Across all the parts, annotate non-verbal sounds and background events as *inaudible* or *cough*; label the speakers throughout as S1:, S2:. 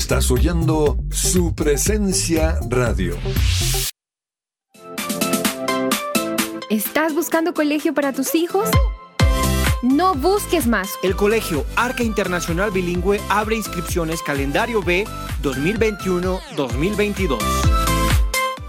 S1: Estás oyendo su presencia radio.
S2: ¿Estás buscando colegio para tus hijos? No busques más.
S3: El Colegio Arca Internacional Bilingüe abre inscripciones calendario B 2021-2022.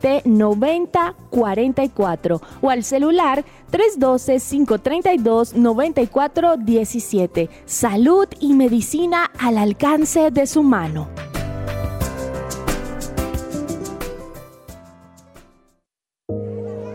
S4: 601-337-9044 o al celular 312-532-9417. Salud y medicina al alcance de su mano.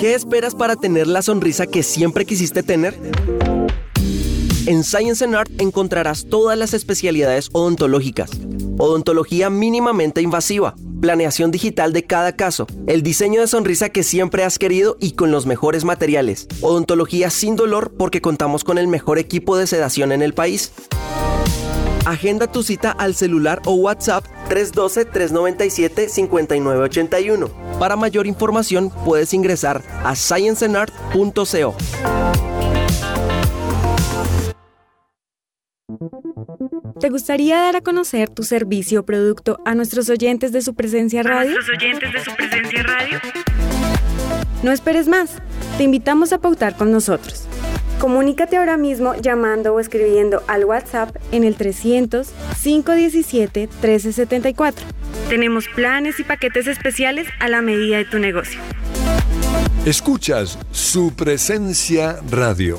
S5: ¿Qué esperas para tener la sonrisa que siempre quisiste tener? En Science and Art encontrarás todas las especialidades odontológicas. Odontología mínimamente invasiva, planeación digital de cada caso, el diseño de sonrisa que siempre has querido y con los mejores materiales. Odontología sin dolor porque contamos con el mejor equipo de sedación en el país. Agenda tu cita al celular o WhatsApp 312-397-5981. Para mayor información puedes ingresar a scienceandart.co.
S6: ¿Te gustaría dar a conocer tu servicio o producto a nuestros oyentes de su presencia radio?
S7: nuestros oyentes de su presencia radio?
S6: No esperes más. Te invitamos a pautar con nosotros. Comunícate ahora mismo llamando o escribiendo al WhatsApp en el 300-517-1374. Tenemos planes y paquetes especiales a la medida de tu negocio.
S1: Escuchas su presencia radio.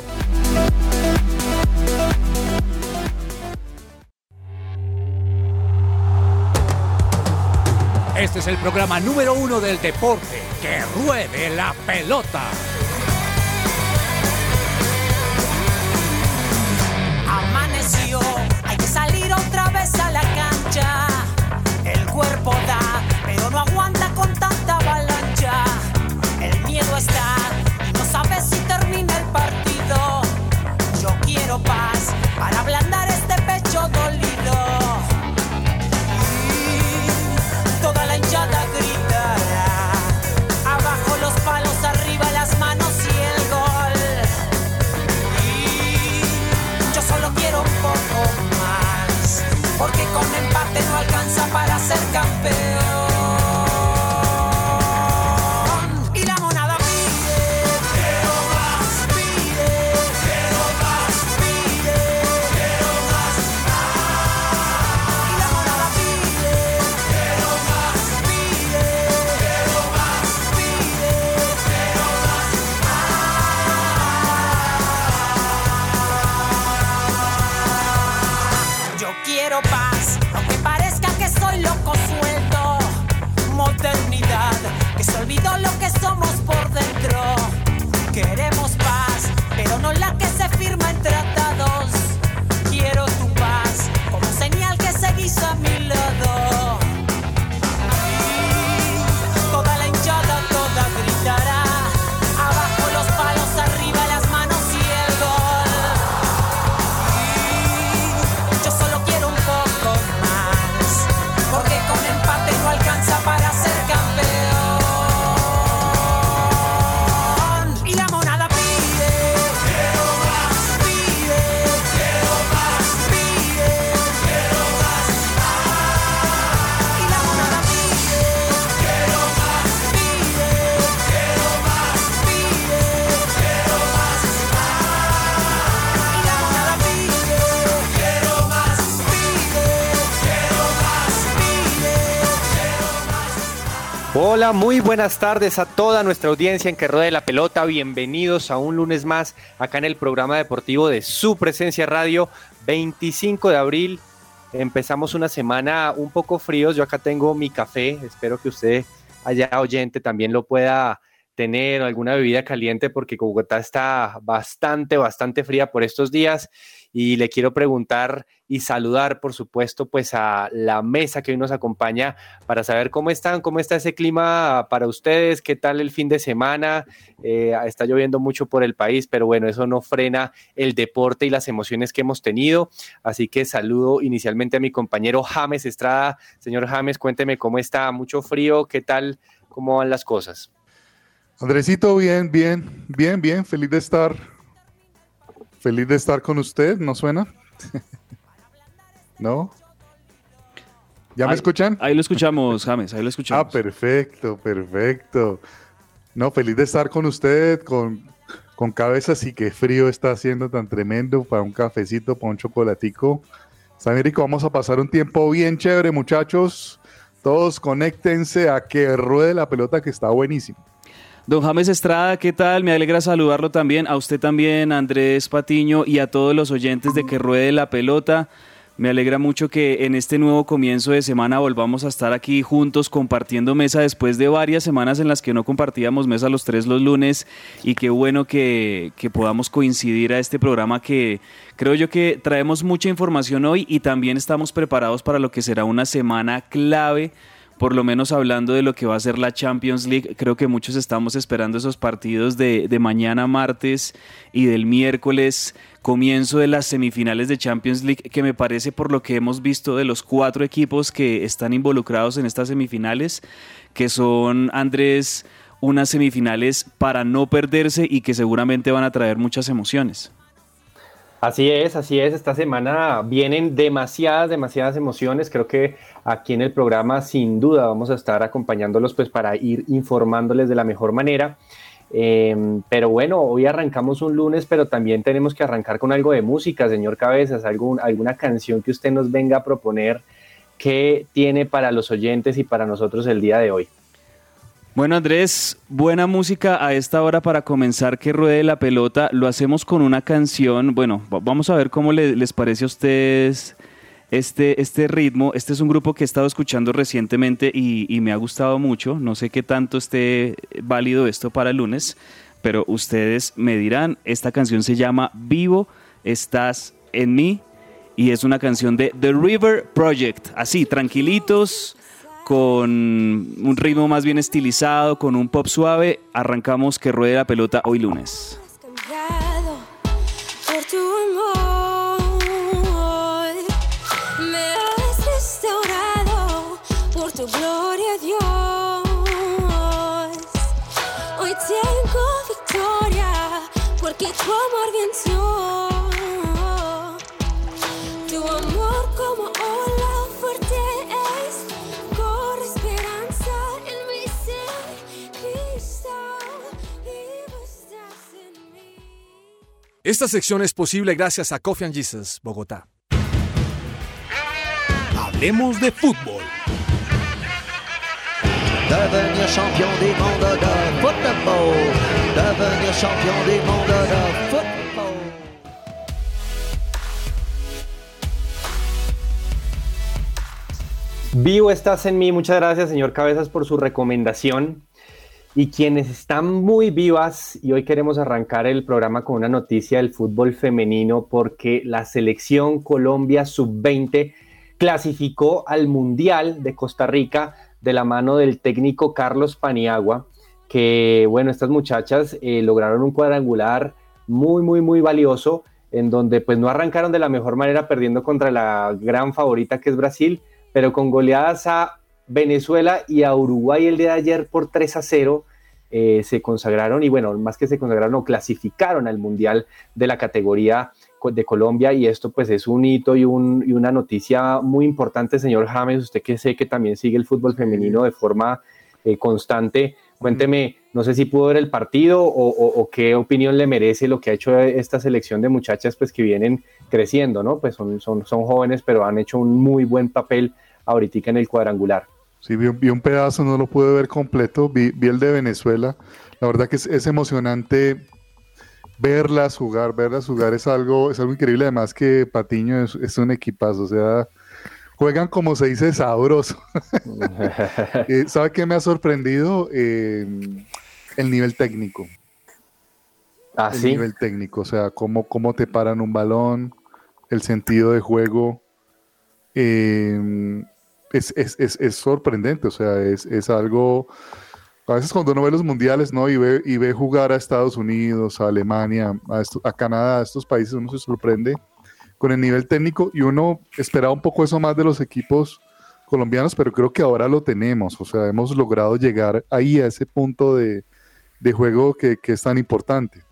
S8: Este es el programa número uno del deporte. ¡Que ruede la pelota!
S9: Hay que salir otra vez a la cancha. El cuerpo da, pero no aguanta con tanta avalancha. El miedo está y no sabes si termina el partido. Yo quiero paz para ablandar
S10: Muy buenas tardes a toda nuestra audiencia en que ruede la pelota. Bienvenidos a un lunes más acá en el programa deportivo de su presencia radio, 25 de abril. Empezamos una semana un poco fríos. Yo acá tengo mi café. Espero que usted allá oyente también lo pueda tener alguna bebida caliente porque Bogotá está bastante, bastante fría por estos días y le quiero preguntar y saludar, por supuesto, pues a la mesa que hoy nos acompaña para saber cómo están, cómo está ese clima para ustedes, qué tal el fin de semana. Eh, está lloviendo mucho por el país, pero bueno, eso no frena el deporte y las emociones que hemos tenido. Así que saludo inicialmente a mi compañero James Estrada. Señor James, cuénteme cómo está, mucho frío, qué tal, cómo van las cosas.
S11: Andresito, bien, bien, bien, bien, feliz de estar Feliz de estar con usted, ¿no suena? *laughs* ¿No? ¿Ya me escuchan?
S12: Ahí lo escuchamos, James, ahí lo *laughs* escuchamos.
S11: Ah, perfecto, perfecto. No, feliz de estar con usted, con, con cabeza, sí que frío está haciendo tan tremendo para un cafecito, para un chocolatico. San rico, vamos a pasar un tiempo bien chévere, muchachos. Todos conéctense a que ruede la pelota que está buenísimo.
S12: Don James Estrada, ¿qué tal? Me alegra saludarlo también, a usted también, Andrés Patiño, y a todos los oyentes de Que Ruede la Pelota. Me alegra mucho que en este nuevo comienzo de semana volvamos a estar aquí juntos compartiendo mesa después de varias semanas en las que no compartíamos mesa los tres los lunes y qué bueno que, que podamos coincidir a este programa que creo yo que traemos mucha información hoy y también estamos preparados para lo que será una semana clave por lo menos hablando de lo que va a ser la Champions League, creo que muchos estamos esperando esos partidos de, mañana martes y del miércoles, comienzo de las semifinales de Champions League, que me parece por lo que hemos visto de los cuatro equipos que están involucrados en estas semifinales, que son Andrés, unas semifinales para no perderse y que seguramente van a traer muchas emociones.
S10: Así es, así es. Esta semana vienen demasiadas, demasiadas emociones. Creo que aquí en el programa sin duda vamos a estar acompañándolos pues para ir informándoles de la mejor manera. Em, pero bueno, hoy arrancamos un lunes, pero también tenemos que arrancar con algo de música, señor Cabezas, algún, alguna canción que usted nos venga a proponer que tiene para los oyentes y para nosotros el día de hoy.
S12: Bueno, Andrés, buena música a esta hora para comenzar que ruede la pelota. Lo hacemos con una canción. Bueno, vamos a ver cómo les parece a ustedes este, este ritmo. Este es un grupo que he estado escuchando recientemente y, me ha gustado mucho. No sé qué tanto esté válido esto para el lunes, pero ustedes me dirán. Esta canción se llama Vivo, estás en mí y es una canción de The River Project. Así, tranquilitos con un ritmo más bien estilizado, con un pop suave, arrancamos que ruede la pelota hoy lunes.
S13: Me has restaurado por tu gloria, Dios. Hoy tengo victoria porque tu amor venció.
S14: Esta sección es posible gracias a Coffee and Jesus, Bogotá. Hablemos de fútbol.
S15: Devenir champion du monde de football. Devenir champion du monde de football.
S10: Vivo estás en mí. Muchas gracias, señor Cabezas, por su recomendación y quienes están muy vivas y hoy queremos arrancar el programa con una noticia del fútbol femenino porque la selección Colombia sub-20 clasificó al Mundial de Costa Rica de la mano del técnico Carlos Paniagua, que bueno, estas muchachas eh, lograron un cuadrangular muy, muy, muy valioso en donde pues no arrancaron de la mejor manera perdiendo contra la gran favorita que es Brasil, pero con goleadas a Venezuela y a Uruguay el día de ayer por 3 a 0 eh, se consagraron y bueno, más que se consagraron, clasificaron al Mundial de la categoría de Colombia y esto pues es un hito y, una noticia muy importante, señor James, usted que sé que también sigue el fútbol femenino de forma eh, constante, cuénteme, no sé si pudo ver el partido o, qué opinión le merece lo que ha hecho esta selección de muchachas pues que vienen creciendo, ¿no? Pues son, son, son jóvenes pero han hecho un muy buen papel ahorita en el cuadrangular.
S11: Sí, vi, vi un pedazo, no lo pude ver completo, vi, vi el de Venezuela. La verdad que es, es emocionante verlas jugar, verlas jugar es algo, es algo increíble. Además que Patiño es, es un equipazo, o sea, juegan como se dice sabroso. *laughs* Eh, ¿Sabe qué me ha sorprendido? Eh, el nivel técnico.
S10: Ah,
S11: el
S10: sí.
S11: nivel técnico, o sea, cómo, cómo te paran un balón, el sentido de juego. eh, es, es, es, es sorprendente, o sea, es, algo. A veces cuando uno ve los mundiales, ¿no? Y ve, y ve jugar a Estados Unidos, a Alemania, a, esto- a Canadá, a estos países, uno se sorprende con el nivel técnico y uno esperaba un poco eso más de los equipos colombianos, pero creo que ahora lo tenemos, o sea, hemos logrado llegar ahí a ese punto de, de juego que, que es tan importante.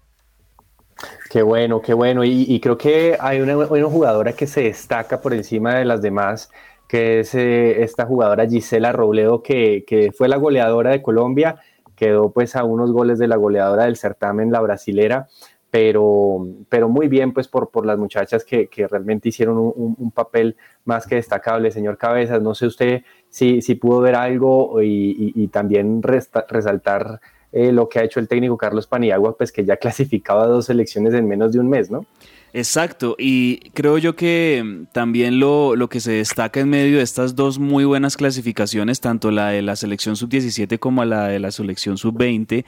S10: Qué bueno, qué bueno. Y, y creo que hay una, una jugadora que se destaca por encima de las demás, que es eh, esta jugadora Gisela Robledo, que, que fue la goleadora de Colombia, quedó pues a unos goles de la goleadora del certamen, la brasilera, pero, pero muy bien pues por, por las muchachas que, que realmente hicieron un, papel más que destacable, señor Cabezas. No sé usted si, si pudo ver algo y, y- también resta- resaltar eh, lo que ha hecho el técnico Carlos Paniagua, pues que ya *laughs* clasificaba dos selecciones en menos de un mes, ¿no?
S12: Exacto, y creo yo que mm, también lo, lo que se destaca en medio de estas dos muy buenas clasificaciones, tanto la de la selección sub-17 como la de la selección sub-20,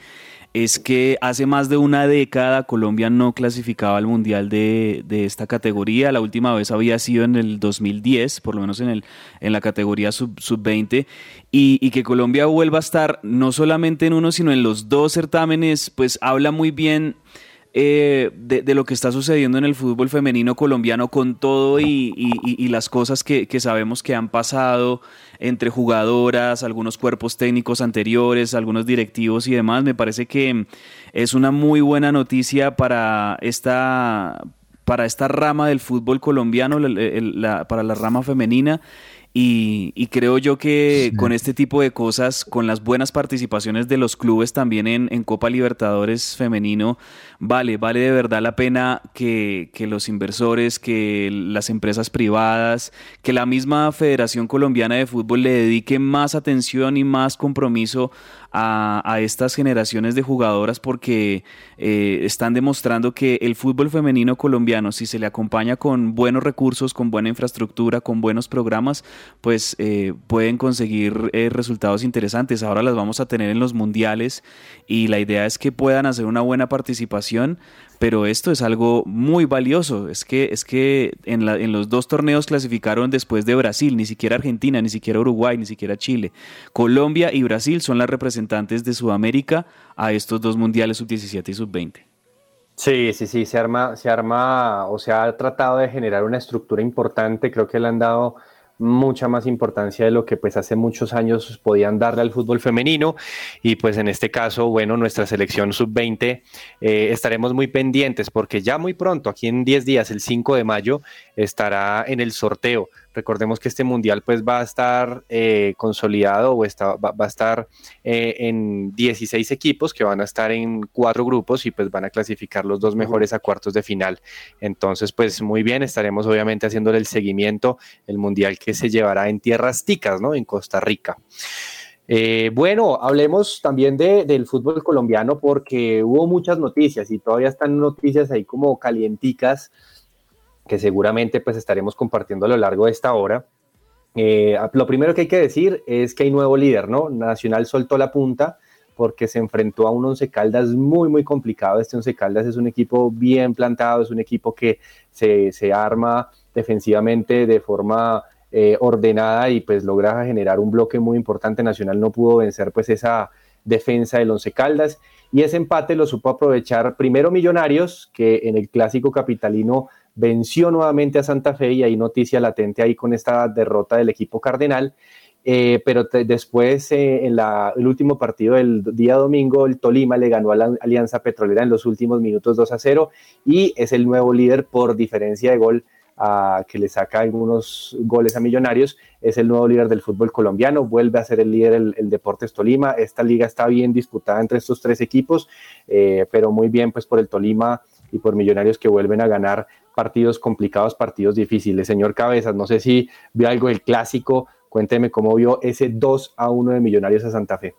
S12: es que hace más de una década Colombia no clasificaba al Mundial de, de esta categoría. La última vez había sido en el 2010, por lo menos en, el, en la categoría sub- sub-20, y, y que Colombia vuelva a estar no solamente en uno, sino en los dos certámenes, pues habla muy bien eh, de, lo que está sucediendo en el fútbol femenino colombiano con todo y, y- las cosas que, que sabemos que han pasado entre jugadoras, algunos cuerpos técnicos anteriores, algunos directivos y demás. Me parece que es una muy buena noticia para esta, para esta rama del fútbol colombiano, para la rama femenina. Y, y creo yo que con este tipo de cosas, con las buenas participaciones de los clubes también en, en Copa Libertadores femenino, vale, vale de verdad la pena que, que los inversores, que las empresas privadas, que la misma Federación Colombiana de Fútbol le dedique más atención y más compromiso a, estas generaciones de jugadoras porque eh, están demostrando que el fútbol femenino colombiano, si se le acompaña con buenos recursos, con buena infraestructura, con buenos programas, pues eh, pueden conseguir eh, resultados interesantes. Ahora las vamos a tener en los mundiales y la idea es que puedan hacer una buena participación, pero esto es algo muy valioso. Es que, es que en, la- en los dos torneos clasificaron después de Brasil, ni siquiera Argentina, ni siquiera Uruguay, ni siquiera Chile. Colombia y Brasil son las representantes de Sudamérica a estos dos mundiales sub-17 y sub-20.
S10: Sí, sí, sí, se arma, se arma o se ha tratado de generar una estructura importante, creo que le han dado mucha más importancia de lo que pues hace muchos años podían darle al fútbol femenino y pues en este caso, bueno, nuestra selección sub-20 eh, estaremos muy pendientes porque ya muy pronto, aquí en 10 días, el 5 de mayo, estará en el sorteo. Recordemos que este mundial pues va a estar eh, consolidado o está, va, va a estar eh, en 16 equipos que van a estar en cuatro grupos y pues van a clasificar los dos mejores a cuartos de final. Entonces pues muy bien, estaremos obviamente haciéndole el seguimiento, el mundial que se llevará en tierras ticas, ¿no? En Costa Rica. Eh, bueno, hablemos también de, del fútbol colombiano porque hubo muchas noticias y todavía están noticias ahí como calienticas que seguramente pues estaremos compartiendo a lo largo de esta hora. Eh, lo primero que hay que decir es que hay nuevo líder, ¿no? Nacional soltó la punta porque se enfrentó a un Once Caldas muy, muy complicado. Este Once Caldas es un equipo bien plantado, es un equipo que se, se arma defensivamente de forma eh, ordenada y pues logra generar un bloque muy importante. Nacional no pudo vencer pues esa defensa del Once Caldas y ese empate lo supo aprovechar primero Millonarios, que en el clásico capitalino venció nuevamente a Santa Fe y hay noticia latente ahí con esta derrota del equipo cardenal. Eh, pero después, eh, en la, el último partido del día domingo, el Tolima le ganó a la Alianza Petrolera en los últimos minutos 2 a 0 y es el nuevo líder por diferencia de gol que le saca algunos goles a Millonarios. Es el nuevo líder del fútbol colombiano, vuelve a ser el líder el, el Deportes Tolima. Esta liga está bien disputada entre estos tres equipos, eh, pero muy bien pues por el Tolima y por Millonarios que vuelven a ganar partidos complicados, partidos difíciles. Señor Cabezas, no sé si vio algo del clásico Cuénteme cómo vio ese 2 a 1 de Millonarios a Santa Fe.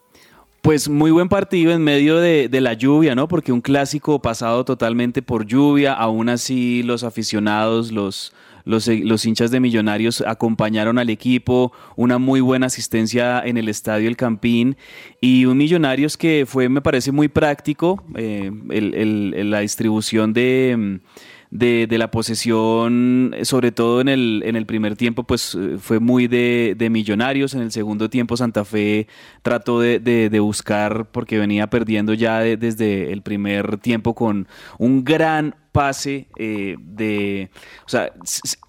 S12: Pues muy buen partido en medio de, de, la lluvia, ¿no? Porque un clásico pasado totalmente por lluvia, aún así los aficionados, los, los, los, hinchas de Millonarios acompañaron al equipo, una muy buena asistencia en el estadio El Campín y un Millonarios que fue, me parece, muy práctico, eh, el, la distribución de de, de, la posesión, sobre todo en el, en el primer tiempo, pues eh, fue muy de, de millonarios. En el segundo tiempo Santa Fe trató de, de buscar, porque venía perdiendo ya desde el primer tiempo con un gran pase eh, de, o sea,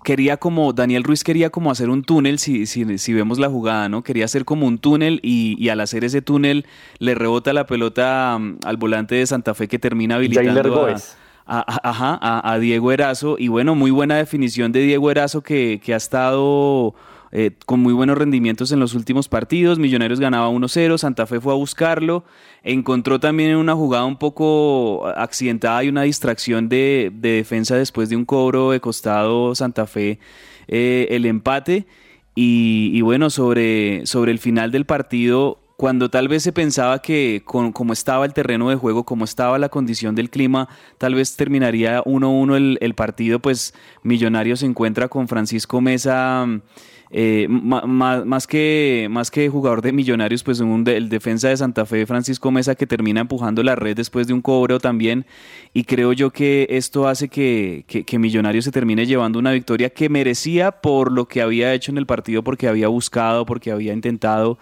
S12: quería como, Daniel Ruiz quería como hacer un túnel, si, si, si vemos la jugada, ¿no? Quería hacer como un túnel y, y, al hacer ese túnel le rebota la pelota um, al volante de Santa Fe que termina habilitando a, a, ajá, a, Diego Erazo. Y bueno, muy buena definición de Diego Erazo que, que ha estado eh, con muy buenos rendimientos en los últimos partidos. Millonarios ganaba 1-0, Santa Fe fue a buscarlo. Encontró también una jugada un poco accidentada y una distracción de, de defensa después de un cobro de costado Santa Fe eh, el empate. Y, y, bueno, sobre, sobre el final del partido, cuando tal vez se pensaba que con, como estaba el terreno de juego, como estaba la condición del clima, tal vez terminaría 1-1 el, el, partido, pues Millonarios se encuentra con Francisco Mesa. Eh, más, más, que, más que jugador de Millonarios, pues un el defensa de Santa Fe, Francisco Mesa, que termina empujando la red después de un cobro también. Y creo yo que esto hace que, que, que Millonarios se termine llevando una victoria que merecía por lo que había hecho en el partido, porque había buscado, porque había intentado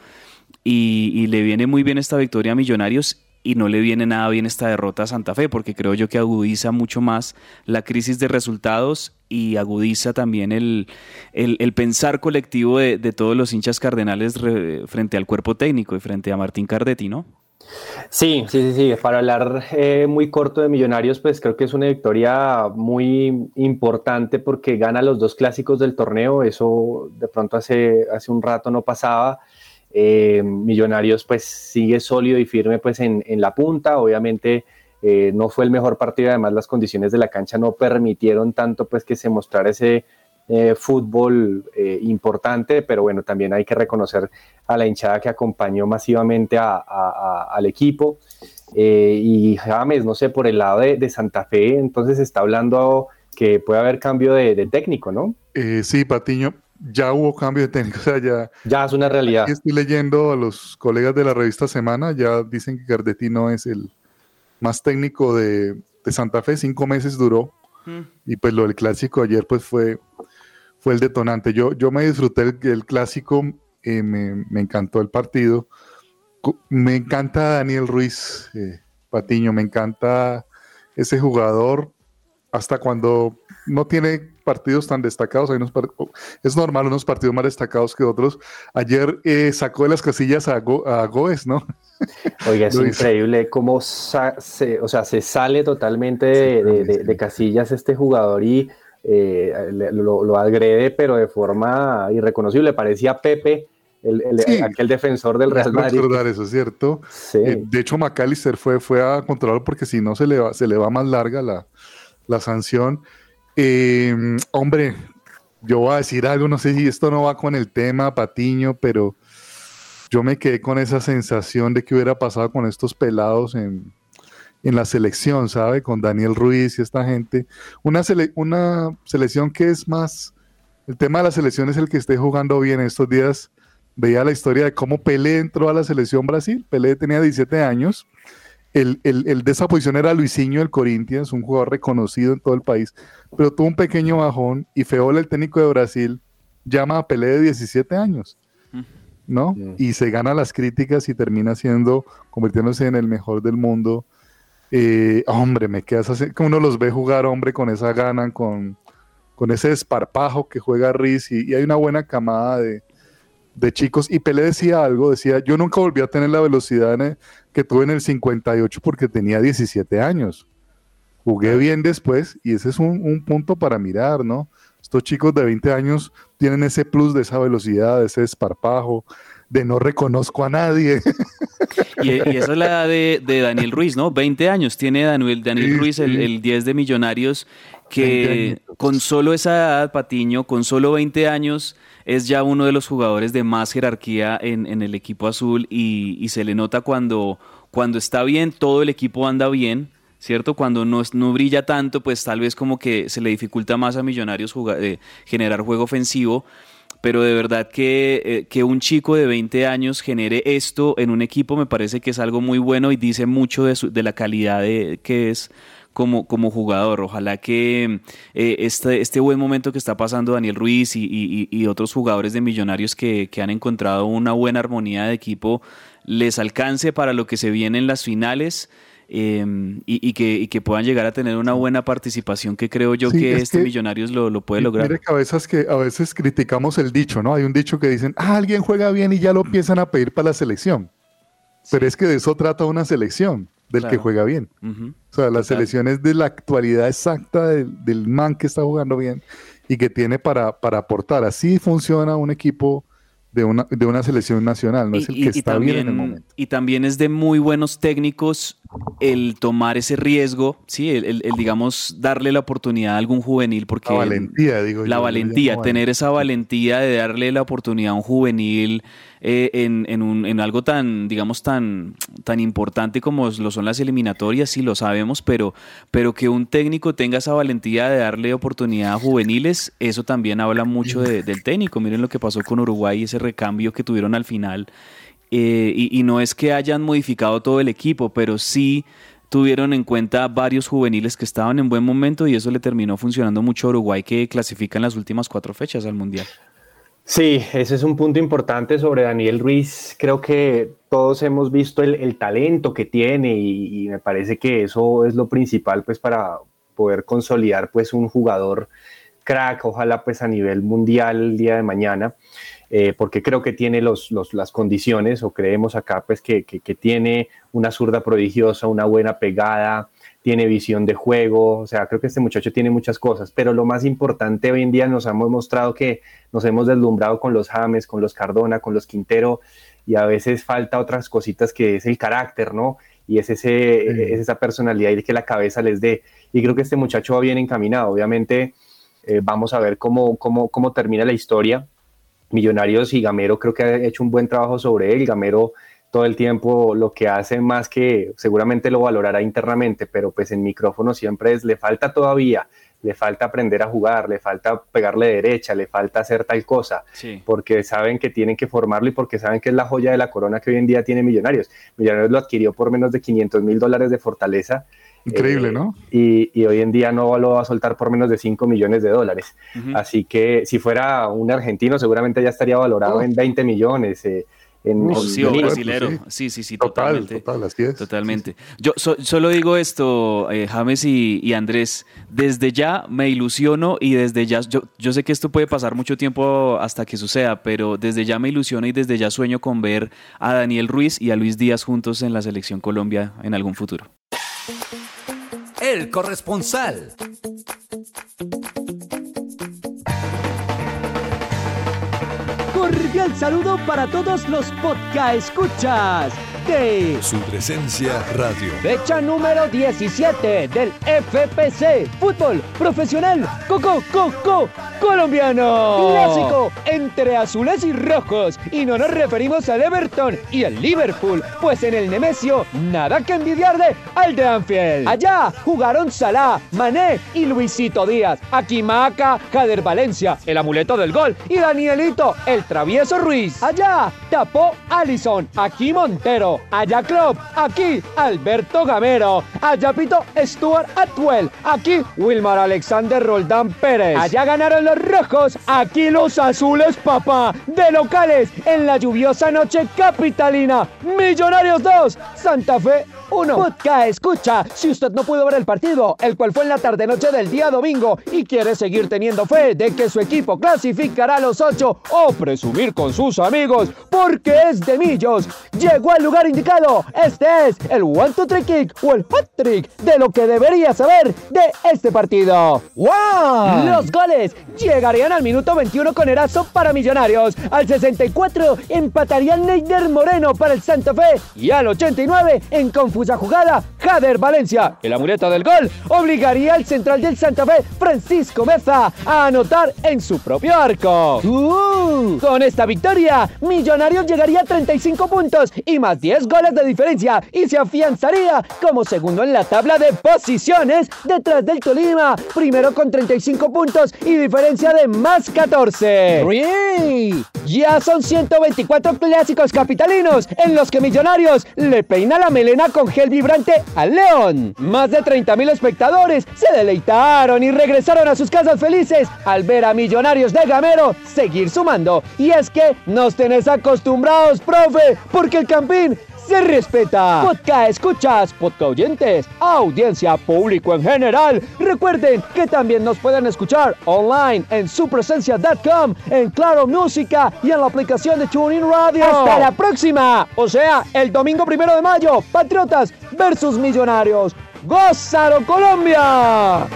S12: y, le viene muy bien esta victoria a Millonarios y no le viene nada bien esta derrota a Santa Fe, porque creo yo que agudiza mucho más la crisis de resultados y agudiza también el, el, pensar colectivo de, de, todos los hinchas cardenales re, frente al cuerpo técnico y frente a Martín Cardetti, ¿no?
S10: Sí, sí, sí, sí. Para hablar eh, muy corto de Millonarios, pues creo que es una victoria muy importante porque gana los dos clásicos del torneo. Eso de pronto hace, hace un rato no pasaba. Eh, Millonarios pues sigue sólido y firme pues en, en la punta, obviamente eh, no fue el mejor partido, además las condiciones de la cancha no permitieron tanto pues que se mostrara ese eh, fútbol importante, pero bueno, también hay que reconocer a la hinchada que acompañó masivamente al equipo. y James, no sé, por el lado de, de, Santa Fe, entonces está hablando que puede haber cambio de técnico, ¿no?
S11: sí, Patiño, ya hubo cambio de técnico, *laughs* o sea, ya,
S10: ya es una realidad.
S11: Estoy leyendo a los colegas de la revista Semana, ya dicen que Cardetti no es el más técnico de, de Santa Fe, cinco meses duró, mm. y pues lo del clásico ayer pues fue, fue el detonante. Yo, yo me disfruté el, el clásico, eh, me, me, encantó el partido, me encanta Daniel Ruiz eh, Patiño, me encanta ese jugador, hasta cuando no tiene partidos tan destacados, hay unos es normal unos partidos más destacados que otros. Ayer eh, sacó de las casillas a, Go a Goes, ¿no? *laughs*
S10: Oiga, es increíble cómo se, o sea, se sale totalmente de, de, de, de casillas este jugador y eh, lo, lo, agrede, pero de forma irreconocible. Parecía Pepe. El, el, sí, aquel defensor del Real Madrid.
S11: recordar eso, ¿cierto? Sí. Eh, de hecho, McAllister fue, fue a controlarlo porque si no se le va, se le va más larga la, la sanción. Eh, hombre, yo voy a decir algo, no sé si esto no va con el tema, Patiño, pero yo me quedé con esa sensación de que hubiera pasado con estos pelados en, en la selección, ¿sabe? Con Daniel Ruiz y esta gente. Una, sele una selección que es más... El tema de la selección es el que esté jugando bien. Estos días veía la historia de cómo Pelé entró a la selección Brasil. Pelé tenía 17 años el, el, el, de esa posición era Luisinho del Corinthians, un jugador reconocido en todo el país, pero tuvo un pequeño bajón y Feola, el técnico de Brasil, llama a Pelé de 17 años, ¿no? Y se gana las críticas y termina siendo, convirtiéndose en el mejor del mundo. Eh, hombre, me quedas así, como uno los ve jugar, hombre, con esa gana, con, con ese desparpajo que juega Riz y, y hay una buena camada de, de chicos. Y Pelé decía algo, decía, yo nunca volví a tener la velocidad el, que tuve en el 58 porque tenía 17 años. Jugué bien después y ese es un, un, punto para mirar, ¿no? Estos chicos de 20 años tienen ese plus de esa velocidad, de ese esparpajo, de no reconozco a nadie.
S12: Y, y esa es la edad de, de Daniel Ruiz, ¿no? 20 años tiene Daniel, Daniel
S11: Sí,
S12: Ruiz, el,
S11: sí.
S12: el 10 de Millonarios,
S11: 20
S12: que con solo esa edad, Patiño, con solo 20 años, es ya uno de los jugadores de más jerarquía en, en el equipo azul y, se le nota cuando, cuando está bien, todo el equipo anda bien. ¿Cierto? Cuando no, no brilla tanto, pues tal vez como que se le dificulta más a Millonarios eh, generar juego ofensivo pero de verdad que, eh, que un chico de 20 años genere esto en un equipo me parece que es algo muy bueno y dice mucho de, su- de la calidad de, que es como, como jugador. Ojalá que eh, este, este buen momento que está pasando Daniel Ruiz y, y- y otros jugadores de Millonarios que, que han encontrado una buena armonía de equipo les alcance para lo que se viene en las finales. eh, y, y que, y que puedan llegar a tener una buena participación que creo yo
S11: Sí,
S12: que
S11: es
S12: este
S11: que-
S12: Millonarios lo, lo puede lograr.
S11: Mire que a veces, que a veces criticamos el dicho, ¿no? Hay un dicho que dicen, ah, alguien juega bien y ya lo *clears throat* empiezan a pedir para la selección. Pero es que de eso trata una selección, del que juega bien. O sea, la
S12: Total.
S11: selección es de la actualidad exacta del, del man que está jugando bien y que tiene para, para aportar. Así funciona un equipo de una, de una selección nacional, no es el que está bien en el momento.
S12: y también es de muy buenos técnicos el tomar ese riesgo, ¿sí? el, el- el, digamos, darle la oportunidad a algún juvenil, porque
S11: La valentía, digo
S12: la
S11: yo,
S12: valentía, tener esa valentía de darle la oportunidad a un juvenil eh, en, en un- en algo tan, digamos, tan, tan importante como lo son las eliminatorias, sí lo sabemos, pero, pero que un técnico tenga esa valentía de darle oportunidad a juveniles, eso también habla mucho de- del técnico. Miren lo que pasó con Uruguay, ese recambio que tuvieron al final. Eh, y, no es que hayan modificado todo el equipo, pero sí tuvieron en cuenta varios juveniles que estaban en buen momento y eso le terminó funcionando mucho a Uruguay que clasifica en las últimas cuatro fechas al Mundial.
S10: Sí, ese es un punto importante sobre Daniel Ruiz. Creo que todos hemos visto el, el talento que tiene y, y me parece que eso es lo principal pues para poder consolidar pues un jugador crack, ojalá pues a nivel mundial el día de mañana, eh, porque creo que tiene los, los- las condiciones o creemos acá pues que, que- que tiene una zurda prodigiosa, una buena pegada, tiene visión de juego, o sea, creo que este muchacho tiene muchas cosas, pero lo más importante hoy en día nos hemos mostrado que nos hemos deslumbrado con los James, con los Cardona, con los Quintero, y a veces falta otras cositas que es el carácter, ¿no? Y es, ese, es esa personalidad y que la cabeza les dé. Y creo que este muchacho va bien encaminado. Obviamente, eh, vamos a ver cómo, cómo, cómo termina la historia. Millonarios y Gamero creo que ha hecho un buen trabajo sobre él. Gamero todo el tiempo lo que hace más que seguramente lo valorará internamente, pero pues en micrófono siempre es, le falta todavía, le falta aprender a jugar, le falta pegarle derecha, le falta hacer tal cosa,
S12: Sí.
S10: porque saben que tienen que formarlo y porque saben que es la joya de la corona que hoy en día tiene Millonarios. Millonarios lo adquirió por menos de 500 mil dólares de fortaleza.
S11: Increíble,
S10: eh,
S11: ¿no?
S10: Y, y hoy en día no lo va a soltar por menos de 5 millones de dólares. Así que si fuera un argentino, seguramente ya estaría valorado
S11: Oh.
S10: en 20 millones. eh, en,
S12: Uf, sí, o brasilero.
S11: sí.
S12: Sí, sí, sí,
S11: Total,
S12: totalmente.
S11: total, así es.
S12: Totalmente. Yo so- solo digo esto, eh, James y, y Andrés, desde ya me ilusiono y desde ya, yo, yo sé que esto puede pasar mucho tiempo hasta que suceda, pero desde ya me ilusiono y desde ya sueño con ver a Daniel Ruiz y a Luis Díaz juntos en la selección Colombia en algún futuro.
S14: El corresponsal.
S16: Cordial saludo para todos los podcast escuchas
S1: Su presencia radio.
S16: fecha número 17 del FPC Fútbol Profesional Coco Coco Colombiano. Clásico entre azules y rojos y no nos referimos al Everton y el Liverpool, pues en el Nemesio nada que envidiarle al de Anfield. Allá jugaron Salah, Mané y Luisito Díaz. Aquí Maca, Jader Valencia, el amuleto del gol y Danielito, el travieso Ruiz. Allá tapó Allison, aquí Montero. Allá Klopp, aquí Alberto Gamero. Allá Pito Stuart Atwell, aquí Wilmar Alexander Roldán Pérez. Allá ganaron los rojos, aquí los azules, papá. De locales en la lluviosa noche capitalina. Millonarios 2, Santa Fe 1. Podcast escucha. Si usted no pudo ver el partido, el cual fue en la tarde-noche del día domingo, y quiere seguir teniendo fe de que su equipo clasificará a los 8 o presumir con sus amigos porque es de Millos, llegó al lugar indicado. Este es el One to Trick Kick o el Hot Trick de lo que debería saber de este partido. ¡Wow! Los goles llegarían al minuto 21 con Erazo para Millonarios. Al 64 empataría Neider Moreno para el Santa Fe. Y al 89, en confusa jugada, Jader Valencia, el amuleto del gol, obligaría al central del Santa Fe, Francisco Meza, a anotar en su propio arco. Uh, con esta victoria, Millonarios llegaría a 35 puntos y más 10 goles de diferencia y se afianzaría como segundo en la tabla de posiciones detrás del Tolima, primero con 35 puntos y diferencia de más 14. Ya son 124 clásicos capitalinos en los que Millonarios le peina la melena con gel vibrante al León. Más de 30 mil espectadores se deleitaron y regresaron a sus casas felices al ver a Millonarios de Gamero seguir sumando. Y es que nos tenés acostumbrados, profe, porque el Campín se respeta. Podcast escuchas, podcast oyentes, audiencia, público en general. Recuerden que también nos pueden escuchar online en supresencia.com, en Claro Música y en la aplicación de TuneIn Radio. Hasta la próxima. O sea, el domingo primero de mayo, Patriotas versus Millonarios. ¡Gózalo Colombia!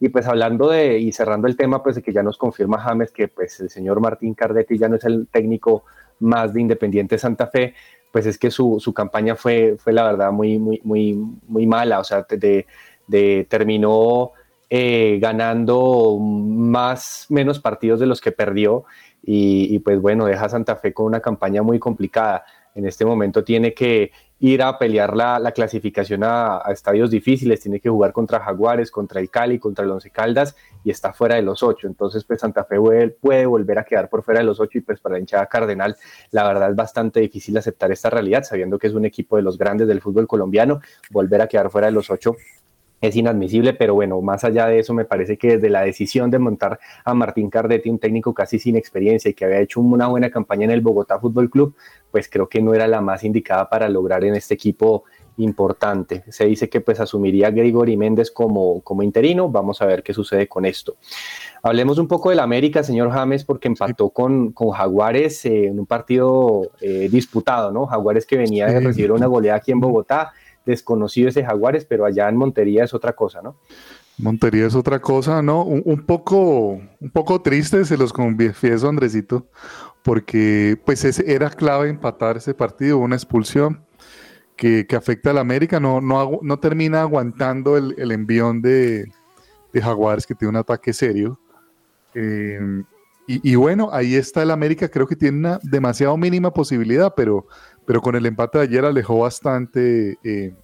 S10: Y pues hablando de, y cerrando el tema, pues de que ya nos confirma James que pues el señor Martín Cardetti ya no es el técnico más de Independiente Santa Fe, pues es que su, su campaña fue, fue la verdad muy, muy, muy, muy mala, o sea, de, de terminó eh, ganando más, menos partidos de los que perdió y, pues bueno, deja Santa Fe con una campaña muy complicada. En este momento tiene que ir a pelear la, la clasificación a, estadios difíciles, tiene que jugar contra Jaguares, contra el Cali, contra el Once Caldas y está fuera de los ocho. Entonces, pues Santa Fe puede volver a quedar por fuera de los ocho y pues para la hinchada cardenal, la verdad es bastante difícil aceptar esta realidad, sabiendo que es un equipo de los grandes del fútbol colombiano, volver a quedar fuera de los ocho es inadmisible, pero bueno, más allá de eso, me parece que desde la decisión de montar a Martín Cardetti, un técnico casi sin experiencia y que había hecho una buena campaña en el Bogotá Fútbol Club, pues creo que no era la más indicada para lograr en este equipo importante. Se dice que pues asumiría Gregory Méndez como, como interino, vamos a ver qué sucede con esto. Hablemos un poco del América, señor James, porque empató con, con Jaguares eh, en un partido eh, disputado, ¿no? Jaguares que venía de recibir una goleada aquí en Bogotá desconocido ese Jaguares, pero allá en Montería es otra cosa, ¿no?
S11: Montería es otra cosa, ¿no? Un, poco, un poco triste, se los confieso, Andresito, porque pues ese era clave empatar ese partido, una expulsión que, que afecta al América, no, no, termina aguantando el, el envión de, de, Jaguares que tiene un ataque serio. Eh, y, y, bueno, ahí está el América, creo que tiene una demasiado mínima posibilidad, pero, pero con el empate de ayer alejó bastante eh,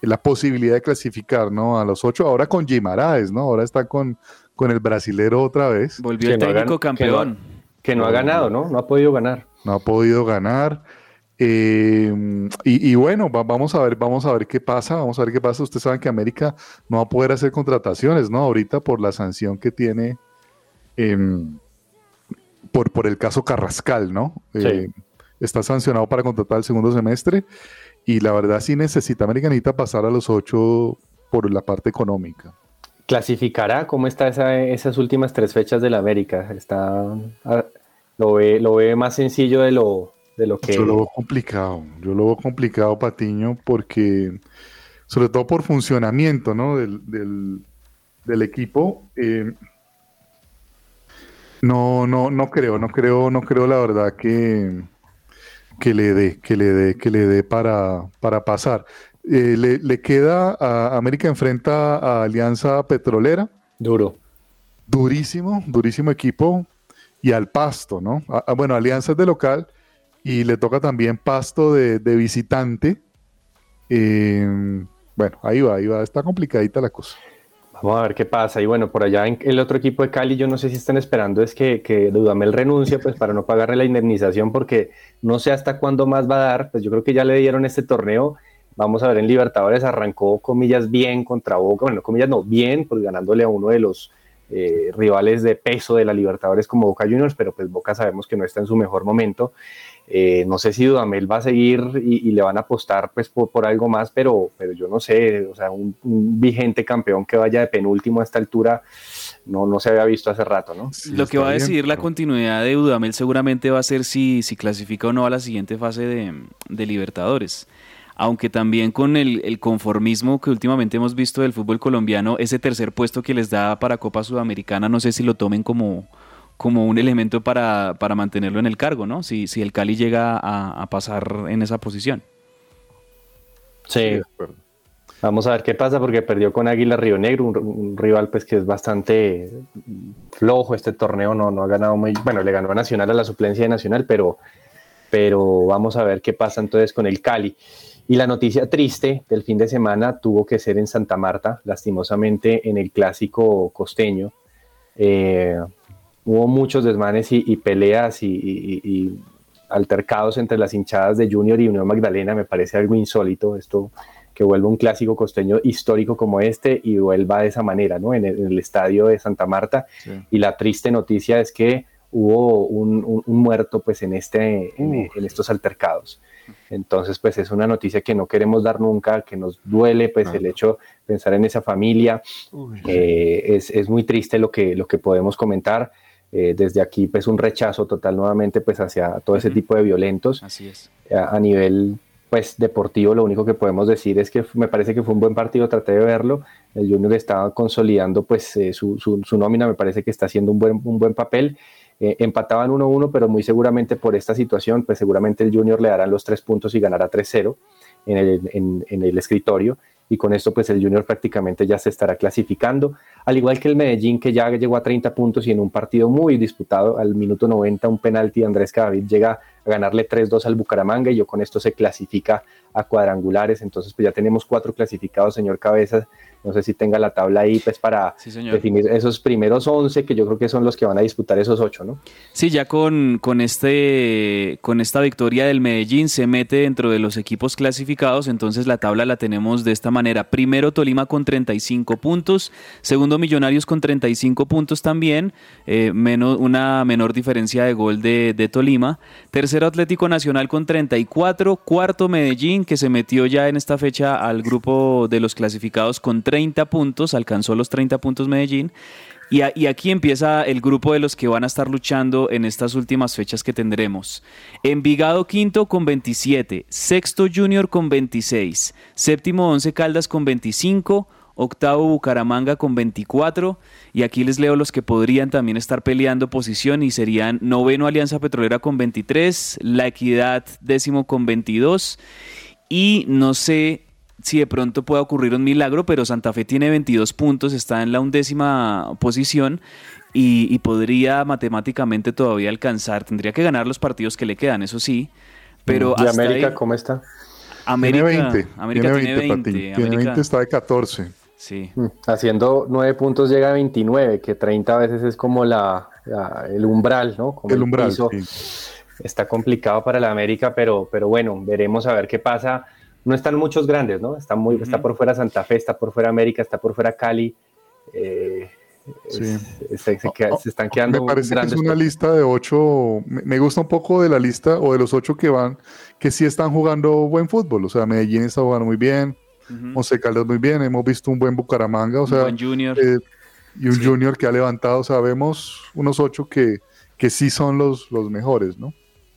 S11: la posibilidad de clasificar, ¿no? A los ocho, ahora con Gimaraes, ¿no? Ahora está con, con el brasilero otra vez.
S12: Volvió el técnico no campeón.
S10: Que no, que no, ha ganado, ¿no? No ha podido ganar.
S11: No ha podido ganar. Eh, y, y, bueno, va, vamos a ver, vamos a ver qué pasa, vamos a ver qué pasa. Ustedes saben que América no va a poder hacer contrataciones, ¿no? Ahorita por la sanción que tiene eh, por, por el caso Carrascal, ¿no?
S10: Sí.
S11: Está sancionado para contratar el segundo semestre y la verdad sí necesita, América necesita pasar a los ocho por la parte económica.
S10: ¿Clasificará? ¿Cómo está esa, esas últimas tres fechas de la América? Está, lo, ve, lo ve más sencillo de lo, de lo que...
S11: Yo lo veo complicado, yo lo veo complicado, Patiño, porque sobre todo por funcionamiento ¿no? del, del, del equipo. Eh, no, no, no creo, no creo, no creo la verdad que, que le dé, que le dé, que le dé para, para pasar. Eh, le, le, queda a América enfrenta a Alianza Petrolera.
S10: Duro.
S11: Durísimo, durísimo equipo. Y al Pasto, ¿no? A, a, bueno, Alianza es de local y le toca también Pasto de, de visitante. Eh, bueno, ahí va, ahí va. Está complicadita la cosa.
S10: Vamos a ver qué pasa. Y bueno, por allá en el otro equipo de Cali, yo no sé si están esperando es que, que Dudamel renuncie, pues para no pagarle la indemnización, porque no sé hasta cuándo más va a dar. Pues yo creo que ya le dieron este torneo. Vamos a ver en Libertadores, arrancó comillas bien contra Boca. Bueno, comillas no, bien, pues ganándole a uno de los eh, rivales de peso de la Libertadores como Boca Juniors, pero pues Boca sabemos que no está en su mejor momento. Eh, no sé si Dudamel va a seguir y, le van a apostar pues por, algo más, pero, pero yo no sé, o sea, un, vigente campeón que vaya de penúltimo a esta altura no, no se había visto hace rato, ¿no?
S12: Lo que va a decidir la continuidad de Dudamel seguramente va a ser si, si clasifica o no a la siguiente fase de, de Libertadores aunque también con el, conformismo que últimamente hemos visto del fútbol colombiano, ese tercer puesto que les da para Copa Sudamericana, no sé si lo tomen como, como un elemento para, mantenerlo en el cargo, ¿no? Si, si el Cali llega a, pasar en esa posición.
S10: Sí. Vamos a ver qué pasa porque perdió con Águila Río Negro, un, rival pues que es bastante flojo este torneo, no, no ha ganado muy, bueno, le ganó a Nacional a la suplencia de Nacional, pero, pero vamos a ver qué pasa entonces con el Cali. Y la noticia triste del fin de semana tuvo que ser en Santa Marta, lastimosamente en el clásico costeño. Eh, hubo muchos desmanes y, peleas y, altercados entre las hinchadas de Junior y Unión Magdalena. Me parece algo insólito esto que vuelva un clásico costeño histórico como este y vuelva de esa manera, ¿no? En el, estadio de Santa Marta. Y la triste noticia es que hubo un, muerto pues en, este, en estos altercados. Entonces, pues es una noticia que no queremos dar nunca, que nos duele, pues el hecho de pensar en esa familia. Eh, es, es, muy triste lo que, lo que podemos comentar. Eh, desde aquí, pues un rechazo total nuevamente, pues hacia todo ese tipo de violentos.
S12: Así es.
S10: A, nivel, pues deportivo, lo único que podemos decir es que me parece que fue un buen partido, traté de verlo. El Junior estaba consolidando, pues eh, su, su, su, nómina, me parece que está haciendo un buen, un buen papel eh, empataban 1-1, pero muy seguramente por esta situación, pues seguramente el Junior le darán los tres puntos y ganará 3-0 en el, en, el escritorio y con esto pues el Junior prácticamente ya se estará clasificando, al igual que el Medellín que ya llegó a 30 puntos y en un partido muy disputado al minuto 90 un penalti Andrés Cadavid llega a ganarle 3-2 al Bucaramanga y yo con esto se clasifica a cuadrangulares, entonces pues ya tenemos cuatro clasificados, señor Cabezas, no sé si tenga la tabla ahí pues para definir esos primeros 11 que yo creo que son los que van a disputar esos 8, ¿no?
S12: Sí, ya con, con, este, con esta victoria del Medellín se mete dentro de los equipos clasificados, entonces la tabla la tenemos de esta manera. Primero Tolima con 35 puntos, segundo Millonarios con 35 puntos también, eh, menos, una menor diferencia de gol de, de Tolima. Tercero Atlético Nacional con 34, cuarto Medellín que se metió ya en esta fecha al grupo de los clasificados con 30 30 puntos, alcanzó los 30 puntos Medellín. Y, y, aquí empieza el grupo de los que van a estar luchando en estas últimas fechas que tendremos. Envigado quinto con 27, sexto Junior con 26, séptimo Once Caldas con 25, octavo Bucaramanga con 24 y aquí les leo los que podrían también estar peleando posición y serían noveno Alianza Petrolera con 23, La Equidad décimo con 22 y no sé si de pronto puede ocurrir un milagro, pero Santa Fe tiene 22 puntos, está en la undécima posición y, podría matemáticamente todavía alcanzar. Tendría que ganar los partidos que le quedan, eso sí. Pero
S10: ¿Y América cómo está?
S11: América tiene 20. América tiene 20. Tiene 20, está de 14.
S12: Sí.
S10: Mm, haciendo 9 puntos llega a 29, que 30 veces es como la, el umbral, ¿no?
S11: el, umbral.
S10: Está complicado para la América, pero, pero bueno, veremos a ver qué pasa no están muchos grandes, ¿no? Está, muy, está por fuera Santa Fe, está por fuera América, está por fuera Cali. Eh, sí. se, están quedando
S11: Me parece
S10: que
S11: es una lista de ocho. Me, gusta un poco de la lista o de los ocho que van, que sí están jugando buen fútbol. O sea, Medellín está jugando muy bien, José Caldas muy bien. Hemos visto un buen Bucaramanga, o sea,
S12: junior.
S11: Eh, y un Junior que ha levantado. Sabemos unos ocho que, que sí son los, los mejores, ¿no?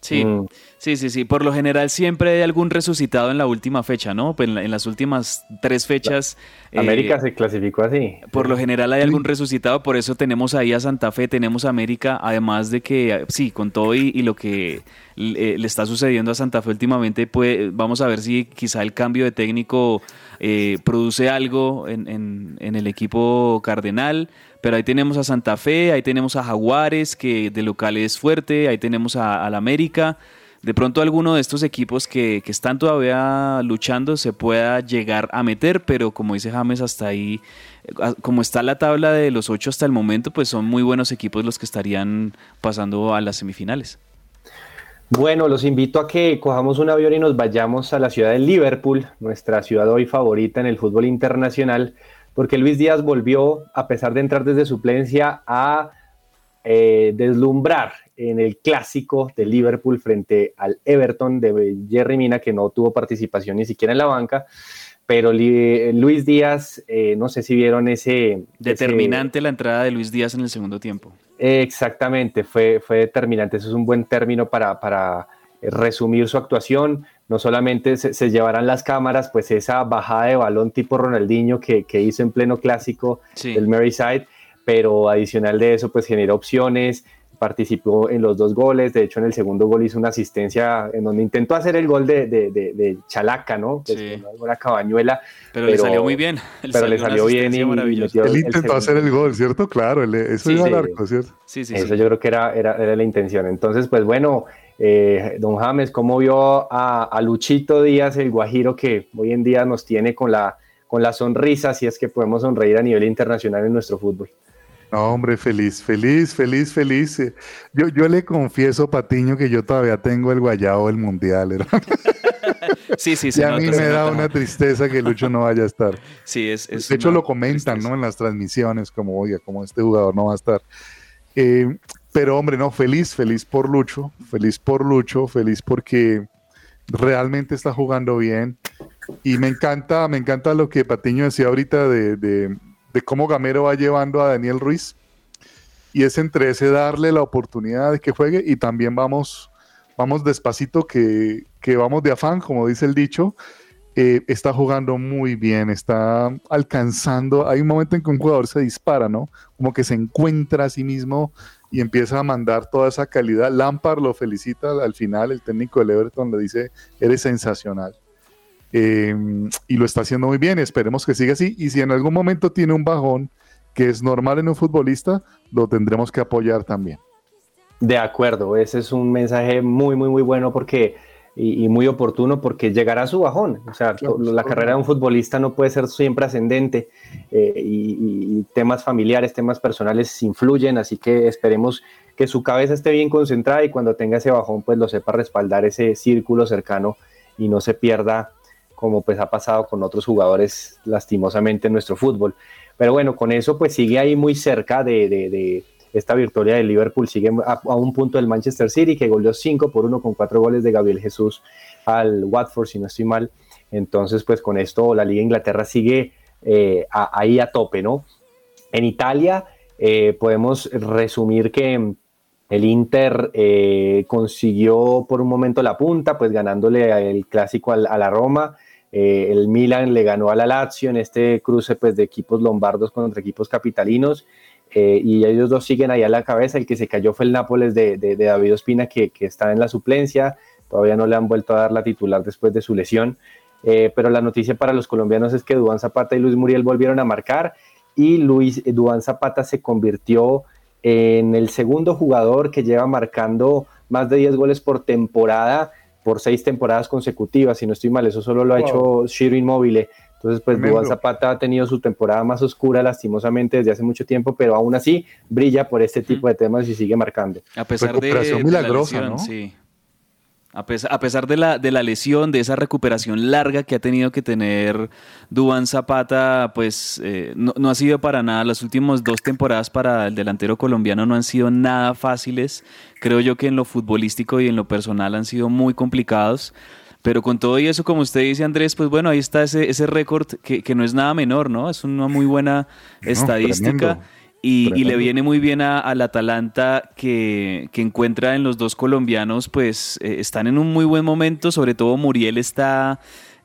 S12: Sí, mm. sí, sí, sí. Por lo general siempre hay algún resucitado en la última fecha, ¿no? Pues en, las últimas tres fechas.
S10: América eh, se clasificó así.
S12: Por lo general hay algún resucitado, por eso tenemos ahí a Santa Fe, tenemos a América, además de que, sí, con todo y, lo que le, está sucediendo a Santa Fe últimamente, pues vamos a ver si quizá el cambio de técnico eh, produce algo en, en el equipo cardenal pero ahí tenemos a Santa Fe, ahí tenemos a Jaguares, que de local es fuerte, ahí tenemos a, la América. De pronto alguno de estos equipos que, están todavía luchando se pueda llegar a meter, pero como dice James, hasta ahí, ah, como está la tabla de los ocho hasta el momento, pues son muy buenos equipos los que estarían pasando a las semifinales.
S10: Bueno, los invito a que cojamos un avión y nos vayamos a la ciudad de Liverpool, nuestra ciudad hoy favorita en el fútbol internacional, porque Luis Díaz volvió, a pesar de entrar desde suplencia, a eh, deslumbrar en el clásico de Liverpool frente al Everton de Jerry Mina, que no tuvo participación ni siquiera en la banca. Pero Li- Luis Díaz, eh, no sé si vieron ese...
S12: Determinante la entrada de Luis Díaz en el segundo tiempo.
S10: Exactamente, fue, fue determinante. Eso es un buen término para, para eh, resumir su actuación. No solamente se, se llevarán las cámaras, pues esa bajada de balón tipo Ronaldinho que, que hizo en pleno clásico
S12: Sí.
S10: del Merseyside, pero adicional de eso, pues generó opciones, participó en los dos goles. De hecho, en el segundo gol hizo una asistencia en donde intentó hacer el gol de, de, de- de Chalaca, ¿no?
S12: Sí.
S10: Una cabañuela.
S12: Pero le salió muy bien. *laughs* Le
S10: Pero le
S12: salió
S10: bien y, metió
S11: Él
S10: el
S11: intentó hacer el gol, ¿cierto? Claro, él- eso
S10: Sí,
S11: iba
S10: sí.
S11: al arco, ¿cierto?
S12: Sí, sí,
S10: Eso
S12: sí.
S10: yo creo que era, era, era la intención. Entonces, pues bueno, eh, don James, ¿cómo vio a, a Luchito Díaz, el guajiro que hoy en día nos tiene con la, con la sonrisa, si es que podemos sonreír a nivel internacional en nuestro fútbol?
S11: No, hombre, feliz, feliz, feliz, feliz. Yo, yo le confieso, Patiño, que yo todavía tengo el guayabo del mundial, hermano. *laughs*
S12: Sí, sí,
S11: y
S12: se
S11: a mí me da
S12: nota.
S11: una tristeza que Lucho no vaya a estar. *laughs*
S12: Sí, es, es
S11: de hecho, lo comentan, ¿no? En las transmisiones, como, oiga, como este jugador no va a estar. Eh, pero, hombre, no, feliz, feliz por Lucho, feliz por Lucho, feliz porque realmente está jugando bien. Y me encanta, me encanta lo que Patiño decía ahorita de, de- de cómo Gamero va llevando a Daniel Ruiz. Y es entre ese darle la oportunidad de que juegue y también vamos, vamos despacito, que, que vamos de afán, como dice el dicho. Eh, está jugando muy bien, está alcanzando. Hay un momento en que un jugador se dispara, ¿no? Como que se encuentra a sí mismo y empieza a mandar toda esa calidad. Lampard lo felicita al final, el técnico del Everton le dice, eres sensacional. Eh, y lo está haciendo muy bien, esperemos que siga así. Y si en algún momento tiene un bajón, que es normal en un futbolista, lo tendremos que apoyar también.
S10: De acuerdo, ese es un mensaje muy, muy, muy bueno porque y, y muy oportuno porque llegará su bajón. O sea, la carrera de un futbolista no puede ser siempre ascendente eh, y, y- y temas familiares, temas personales influyen, así que esperemos que su cabeza esté bien concentrada y cuando tenga ese bajón, pues lo sepa respaldar ese círculo cercano y no se pierda como pues ha pasado con otros jugadores lastimosamente en nuestro fútbol. Pero bueno, con eso pues sigue ahí muy cerca de, de- de esta victoria del Liverpool, sigue a, un punto del Manchester City que goleó 5 por 1 con 4 goles de Gabriel Jesús al Watford, si no estoy mal. Entonces pues con esto la Liga Inglaterra sigue eh, ahí a tope, ¿no? En Italia eh, podemos resumir que el Inter eh, consiguió por un momento la punta, pues ganándole el clásico al- a la Roma. El Milan le ganó a la Lazio en este cruce pues, de equipos lombardos contra equipos capitalinos. Eh, y ellos dos siguen ahí a la cabeza. El que se cayó fue el Nápoles de, de- de David Ospina, que, que está en la suplencia. Todavía no le han vuelto a dar la titular después de su lesión. Eh, pero la noticia para los colombianos es que Duván Zapata y Luis Muriel volvieron a marcar y Luis Duván Zapata se convirtió en el segundo jugador que lleva marcando más de 10 goles por temporada por seis temporadas consecutivas, si no estoy mal, eso solo lo ha hecho Shiro Inmóvil. Entonces, pues. Duván Zapata ha tenido su temporada más oscura, lastimosamente, desde hace mucho tiempo, pero aún así brilla por este tipo de temas y sigue marcando.
S12: A pesar de,
S11: Recuperación
S12: de
S11: milagrosa,
S12: la lesión,
S11: ¿no?
S12: sí. A pesar, a pesar de, la, de la lesión, de esa recuperación larga que ha tenido que tener Dubán Zapata, pues eh, no, no ha sido para nada. Las últimas dos temporadas para el delantero colombiano no han sido nada fáciles. Creo yo que en lo futbolístico y en lo personal han sido muy complicados. Pero con todo y eso, como usted dice, Andrés, pues bueno, ahí está ese, ese récord que, que no es nada menor, ¿no? Es una muy buena *laughs* estadística.
S11: tremendo.
S12: Y, y le viene muy bien a- al Atalanta que, que encuentra en los dos colombianos, pues eh, están en un muy buen momento, sobre todo Muriel está,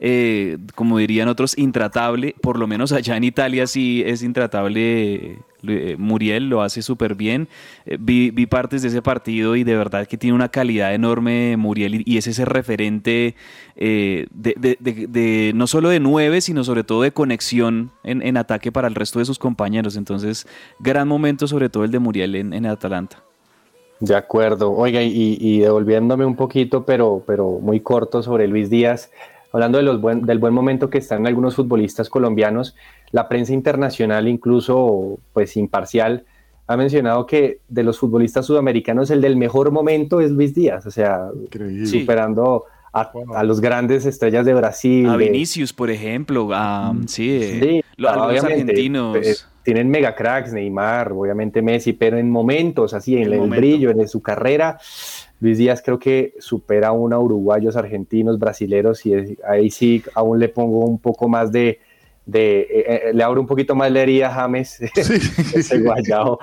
S12: eh, como dirían otros, intratable, por lo menos allá en Italia sí es intratable. eh, Muriel lo hace súper bien. Eh, vi, vi partes de ese partido y de verdad que tiene una calidad enorme Muriel y, es ese referente eh, de, no solo de nueve, sino sobre todo de conexión en, ataque para el resto de sus compañeros. Entonces, gran momento sobre todo el de Muriel en, en Atalanta.
S10: De acuerdo. Oiga, y, y devolviéndome un poquito, pero, pero muy corto sobre Luis Díaz, hablando de los buen- del buen momento que están algunos futbolistas colombianos, la prensa internacional, incluso pues imparcial, ha mencionado que de los futbolistas sudamericanos el del mejor momento es Luis Díaz, o sea,
S11: Increíble.
S10: superando a, a los grandes estrellas de Brasil.
S12: A
S10: de-
S12: Vinicius, por ejemplo, a, sí, eh,
S10: Sí,
S12: lo- a los argentinos.
S10: eh, tienen mega cracks, Neymar, obviamente Messi, pero en momentos así, en el
S12: momento.
S10: brillo, en su carrera, Luis Díaz creo que supera aún a uruguayos, argentinos, brasileros, y es- ahí sí aún le pongo un poco más de, de eh, eh, le abro un poquito más la herida a James, *laughs* ese guayao,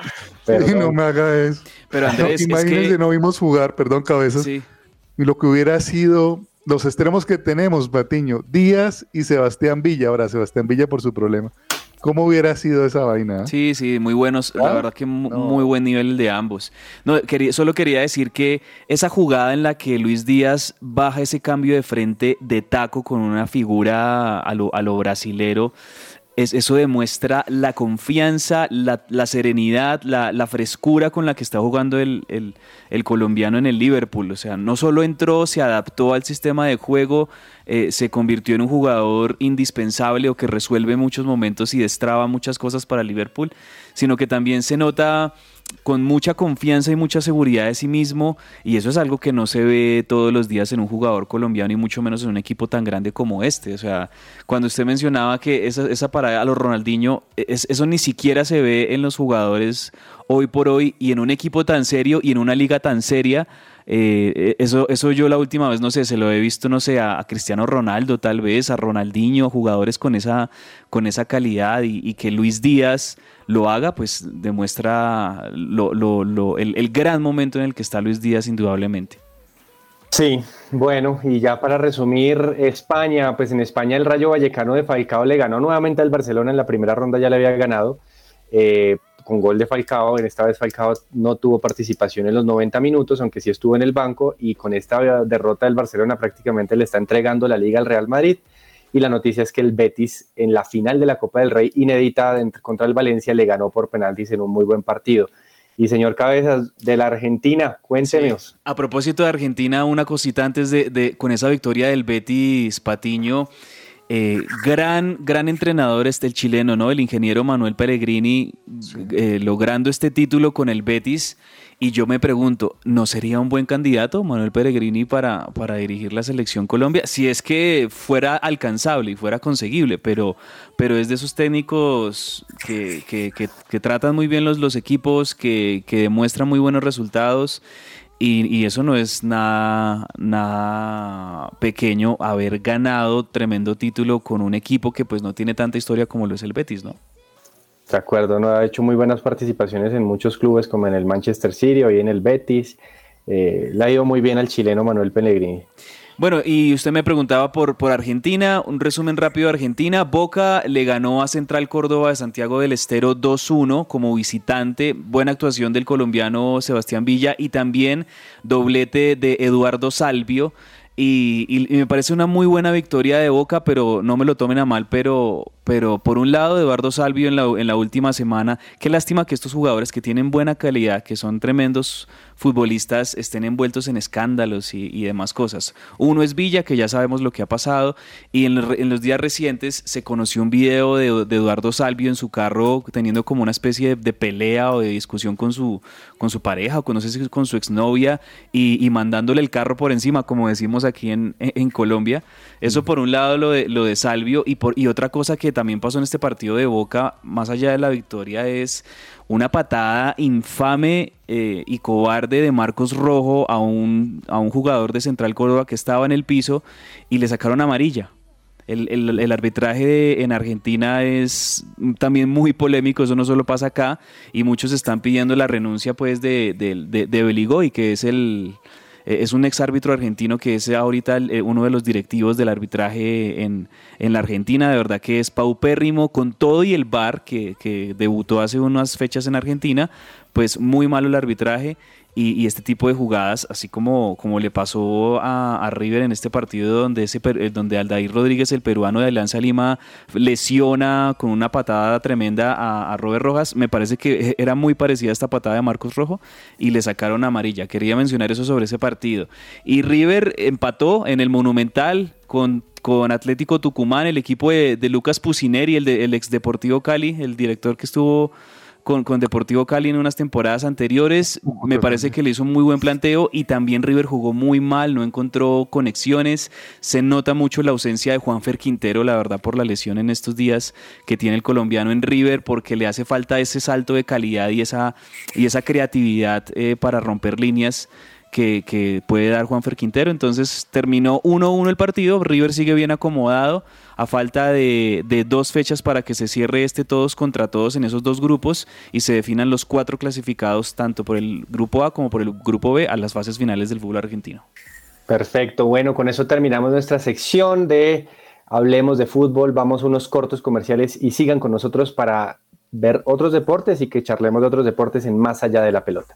S10: pero
S11: Sí,
S10: no.
S11: no me haga eso.
S12: Pero Andrés, es
S11: imagínense,
S12: que-
S11: no vimos jugar, perdón, cabezas.
S12: Sí.
S11: Y lo que hubiera sido los extremos que tenemos, Batiño, Díaz y Sebastián Villa. Ahora, Sebastián Villa por su problema. ¿Cómo hubiera sido esa vaina?
S12: Sí, sí, muy buenos. La verdad que mu- muy buen nivel el de ambos. No, quería, solo quería decir que esa jugada en la que Luis Díaz baja ese cambio de frente de taco con una figura a lo, a lo brasilero, es, eso demuestra la confianza, la, la serenidad, la, la frescura con la que está jugando el, el- colombiano en el Liverpool. O sea, no solo entró, se adaptó al sistema de juego, eh, se convirtió en un jugador indispensable o que resuelve muchos momentos y destraba muchas cosas para Liverpool, sino que también se nota con mucha confianza y mucha seguridad de sí mismo y eso es algo que no se ve todos los días en un jugador colombiano y mucho menos en un equipo tan grande como este. O sea, cuando usted mencionaba que esa, esa parada a los Ronaldinho, es- eso ni siquiera se ve en los jugadores hoy por hoy y en un equipo tan serio y en una liga tan seria. Eh, eso, eso yo la última vez, no sé, se lo he visto, no sé, a, Cristiano Ronaldo tal vez, a Ronaldinho, a jugadores con esa, con esa calidad y, que Luis Díaz lo haga, pues demuestra lo, el gran momento en el que está Luis Díaz indudablemente.
S10: Sí, bueno, y ya para resumir, España, pues en España el Rayo Vallecano de Falcao le ganó nuevamente al Barcelona en la primera ronda, ya le había ganado eh, con gol de Falcao, en esta vez Falcao no tuvo participación en los 90 minutos, aunque sí estuvo en el banco, y con esta derrota del Barcelona prácticamente le está entregando la liga al Real Madrid. Y la noticia es que el Betis en la final de la Copa del Rey, inédita contra el Valencia, le ganó por penaltis en un muy buen partido. Y señor Cabezas, de la Argentina, cuéntenos.
S12: A propósito de Argentina, una cosita antes de, de- con esa victoria del Betis Patiño. Eh, gran, gran entrenador este el chileno, ¿no? El ingeniero Manuel Pellegrini eh, logrando este título con el Betis. Y yo me pregunto, ¿no sería un buen candidato Manuel Pellegrini para, para dirigir la selección Colombia? Si es que fuera alcanzable y fuera conseguible, pero, pero es de esos técnicos que, que- que- que tratan muy bien los, los equipos, que, que demuestran muy buenos resultados. Y, y eso no es nada, nada pequeño haber ganado tremendo título con un equipo que pues no tiene tanta historia como lo es el Betis, ¿no?
S10: De acuerdo, no ha hecho muy buenas participaciones en muchos clubes como en el Manchester City, hoy en el Betis. Eh, le ha ido muy bien al chileno Manuel Pellegrini.
S12: Bueno, y usted me preguntaba por, por Argentina, un resumen rápido de Argentina. Boca le ganó a Central Córdoba de Santiago del Estero 2-1 como visitante. Buena actuación del colombiano Sebastián Villa y también doblete de Eduardo Salvio. Y, y- y me parece una muy buena victoria de Boca, pero no me lo tomen a mal, pero, pero por un lado Eduardo Salvio en la, en la última semana, qué lástima que estos jugadores que tienen buena calidad, que son tremendos futbolistas, estén envueltos en escándalos y, y demás cosas. Uno es Villa, que ya sabemos lo que ha pasado, y en, los- en los días recientes se conoció un video de, de Eduardo Salvio en su carro teniendo como una especie de, de pelea o de discusión con su, con su pareja o con, no sé si con su exnovia y, y mandándole el carro por encima, como decimos aquí en, en- en Colombia. Eso por un lado lo de, lo de Salvio y, por, y otra cosa que también pasó en este partido de Boca, más allá de la victoria, es una patada infame eh, y cobarde de Marcos Rojo a un, a un jugador de Central Córdoba que estaba en el piso y le sacaron amarilla. El, el- arbitraje en Argentina es también muy polémico, eso no solo pasa acá, y muchos están pidiendo la renuncia pues de, de, de, de Beligoy, que es el es un ex árbitro argentino que es ahorita eh, uno de los directivos del arbitraje en, en la Argentina, de verdad que es paupérrimo, con todo y el VAR que, que debutó hace unas fechas en Argentina, pues muy malo el arbitraje. Y, este tipo de jugadas, así como, como le pasó a, River en este partido donde, ese, eh, donde Aldair Rodríguez, el peruano de Alianza Lima, lesiona con una patada tremenda a, Robert Rojas, me parece que *laughs* era muy parecida a esta patada de Marcos Rojo y le sacaron amarilla. Quería mencionar eso sobre ese partido. Y River empató en el Monumental con, con Atlético Tucumán, el equipo de, de Lucas de, el ex Deportivo Cali, el director que estuvo con, con Deportivo Cali en unas temporadas anteriores. Me parece que le hizo un muy buen planteo y también River jugó muy mal, no encontró conexiones. Se nota mucho la ausencia de Juanfer Quintero, la verdad, por la lesión en estos días que tiene el colombiano en River, porque le hace falta ese salto de calidad y esa, y esa creatividad eh, para romper líneas que, puede dar Juanfer Quintero. Entonces terminó 1-1 el partido, River sigue bien acomodado, a falta de, de dos fechas para que se cierre este todos contra todos en esos dos grupos y se definan los cuatro clasificados tanto por el grupo A como por el grupo B a las fases finales del fútbol argentino.
S10: Perfecto, bueno, con eso terminamos nuestra sección de Hablemos de fútbol, vamos unos cortos comerciales y sigan con nosotros para ver otros deportes y que charlemos de otros deportes en más allá de la pelota.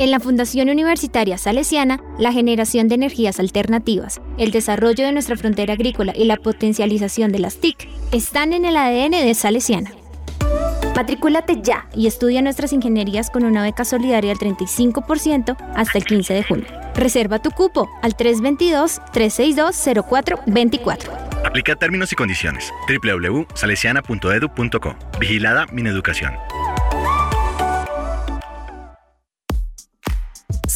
S17: En la Fundación Universitaria Salesiana, la generación de energías alternativas, el desarrollo de nuestra frontera agrícola y la potencialización de las TIC están en el ADN de Salesiana. Matricúlate ya y estudia nuestras ingenierías con una beca solidaria del 35% hasta el 15 de junio. Reserva tu cupo al 322-362-0424.
S18: Aplica términos y condiciones. www.salesiana.edu.co. Vigilada Mineducación.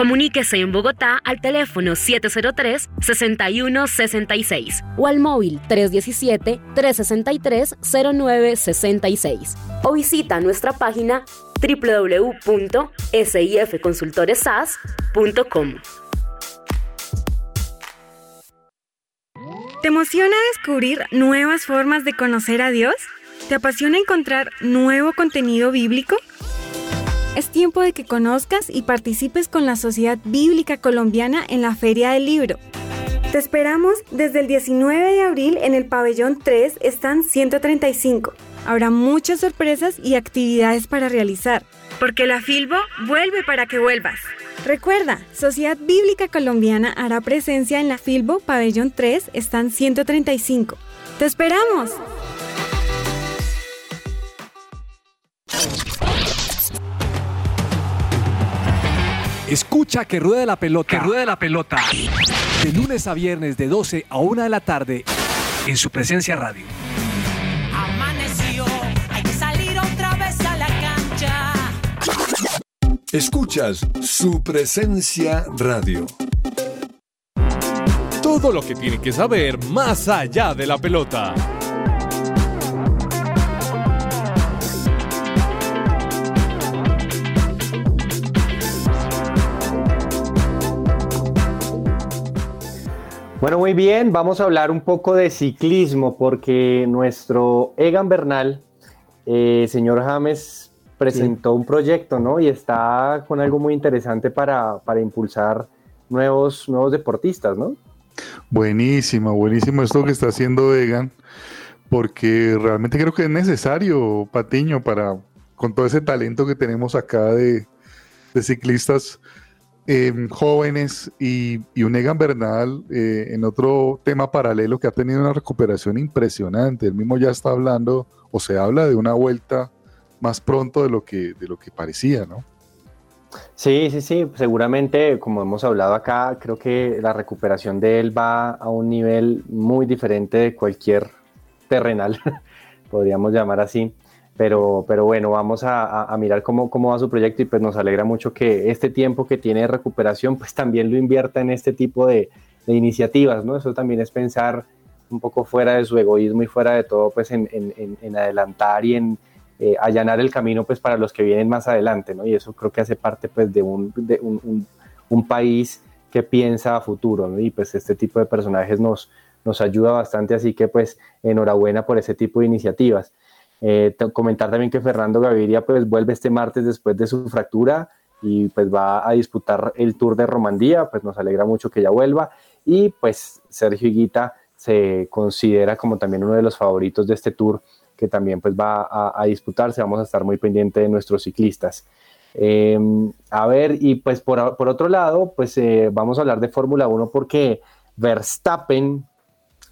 S19: Comuníquese en Bogotá al teléfono 703-6166 o al móvil 317-363-0966 o visita nuestra página www.sifconsultoresas.com.
S6: ¿Te emociona descubrir nuevas formas de conocer a Dios? ¿Te apasiona encontrar nuevo contenido bíblico? Es tiempo de que conozcas y participes con la Sociedad Bíblica Colombiana en la Feria del Libro. Te esperamos desde el 19 de abril en el pabellón 3, están 135. Habrá muchas sorpresas y actividades para realizar. Porque la Filbo vuelve para que vuelvas. Recuerda, Sociedad Bíblica Colombiana hará presencia en la Filbo Pabellón 3, están 135. ¡Te esperamos!
S14: Escucha que ruede la pelota. Que ruede la pelota. De lunes a viernes de 12 a 1 de la tarde en su presencia radio.
S9: Amaneció, hay que salir otra vez a la cancha.
S1: Escuchas su presencia radio.
S20: Todo lo que tiene que saber más allá de la pelota.
S10: Bueno, muy bien, vamos a hablar un poco de ciclismo porque nuestro Egan Bernal, eh, señor James, presentó un proyecto, ¿no? Y está con algo muy interesante para, para impulsar nuevos, nuevos deportistas, ¿no?
S11: Buenísimo, buenísimo esto que está haciendo Egan, porque realmente creo que es necesario, Patiño, para con todo ese talento que tenemos acá de, de ciclistas eh, jóvenes y, y, un Egan Bernal eh, en otro tema paralelo que ha tenido una recuperación impresionante. Él mismo ya está hablando o se habla de una vuelta más pronto de lo que, de lo que parecía, ¿no?
S10: Sí, sí, sí, seguramente, como hemos hablado acá, creo que la recuperación de él va a un nivel muy diferente de cualquier terrenal, *laughs* podríamos llamar así. Pero, pero bueno, vamos a, mirar cómo, cómo va su proyecto y pues nos alegra mucho que este tiempo que tiene de recuperación pues también lo invierta en este tipo de, iniciativas, ¿no? Eso también es pensar un poco fuera de su egoísmo y fuera de todo pues en, adelantar y en, eh, allanar el camino pues para los que vienen más adelante, ¿no? Y eso creo que hace parte pues de un, un país que piensa a futuro, ¿no? Y pues este tipo de personajes nos, nos ayuda bastante, así que pues enhorabuena por ese tipo de iniciativas. Eh, comentar también que Fernando Gaviria pues vuelve este martes después de su fractura y pues va a disputar el Tour de Romandía, pues nos alegra mucho que ya vuelva y pues Sergio Higuita se considera como también uno de los favoritos de este Tour que también pues va a, a disputarse, vamos a estar muy pendientes de nuestros ciclistas. Eh, a ver, y pues por, por otro lado, pues eh, vamos a hablar de Fórmula 1 porque Verstappen,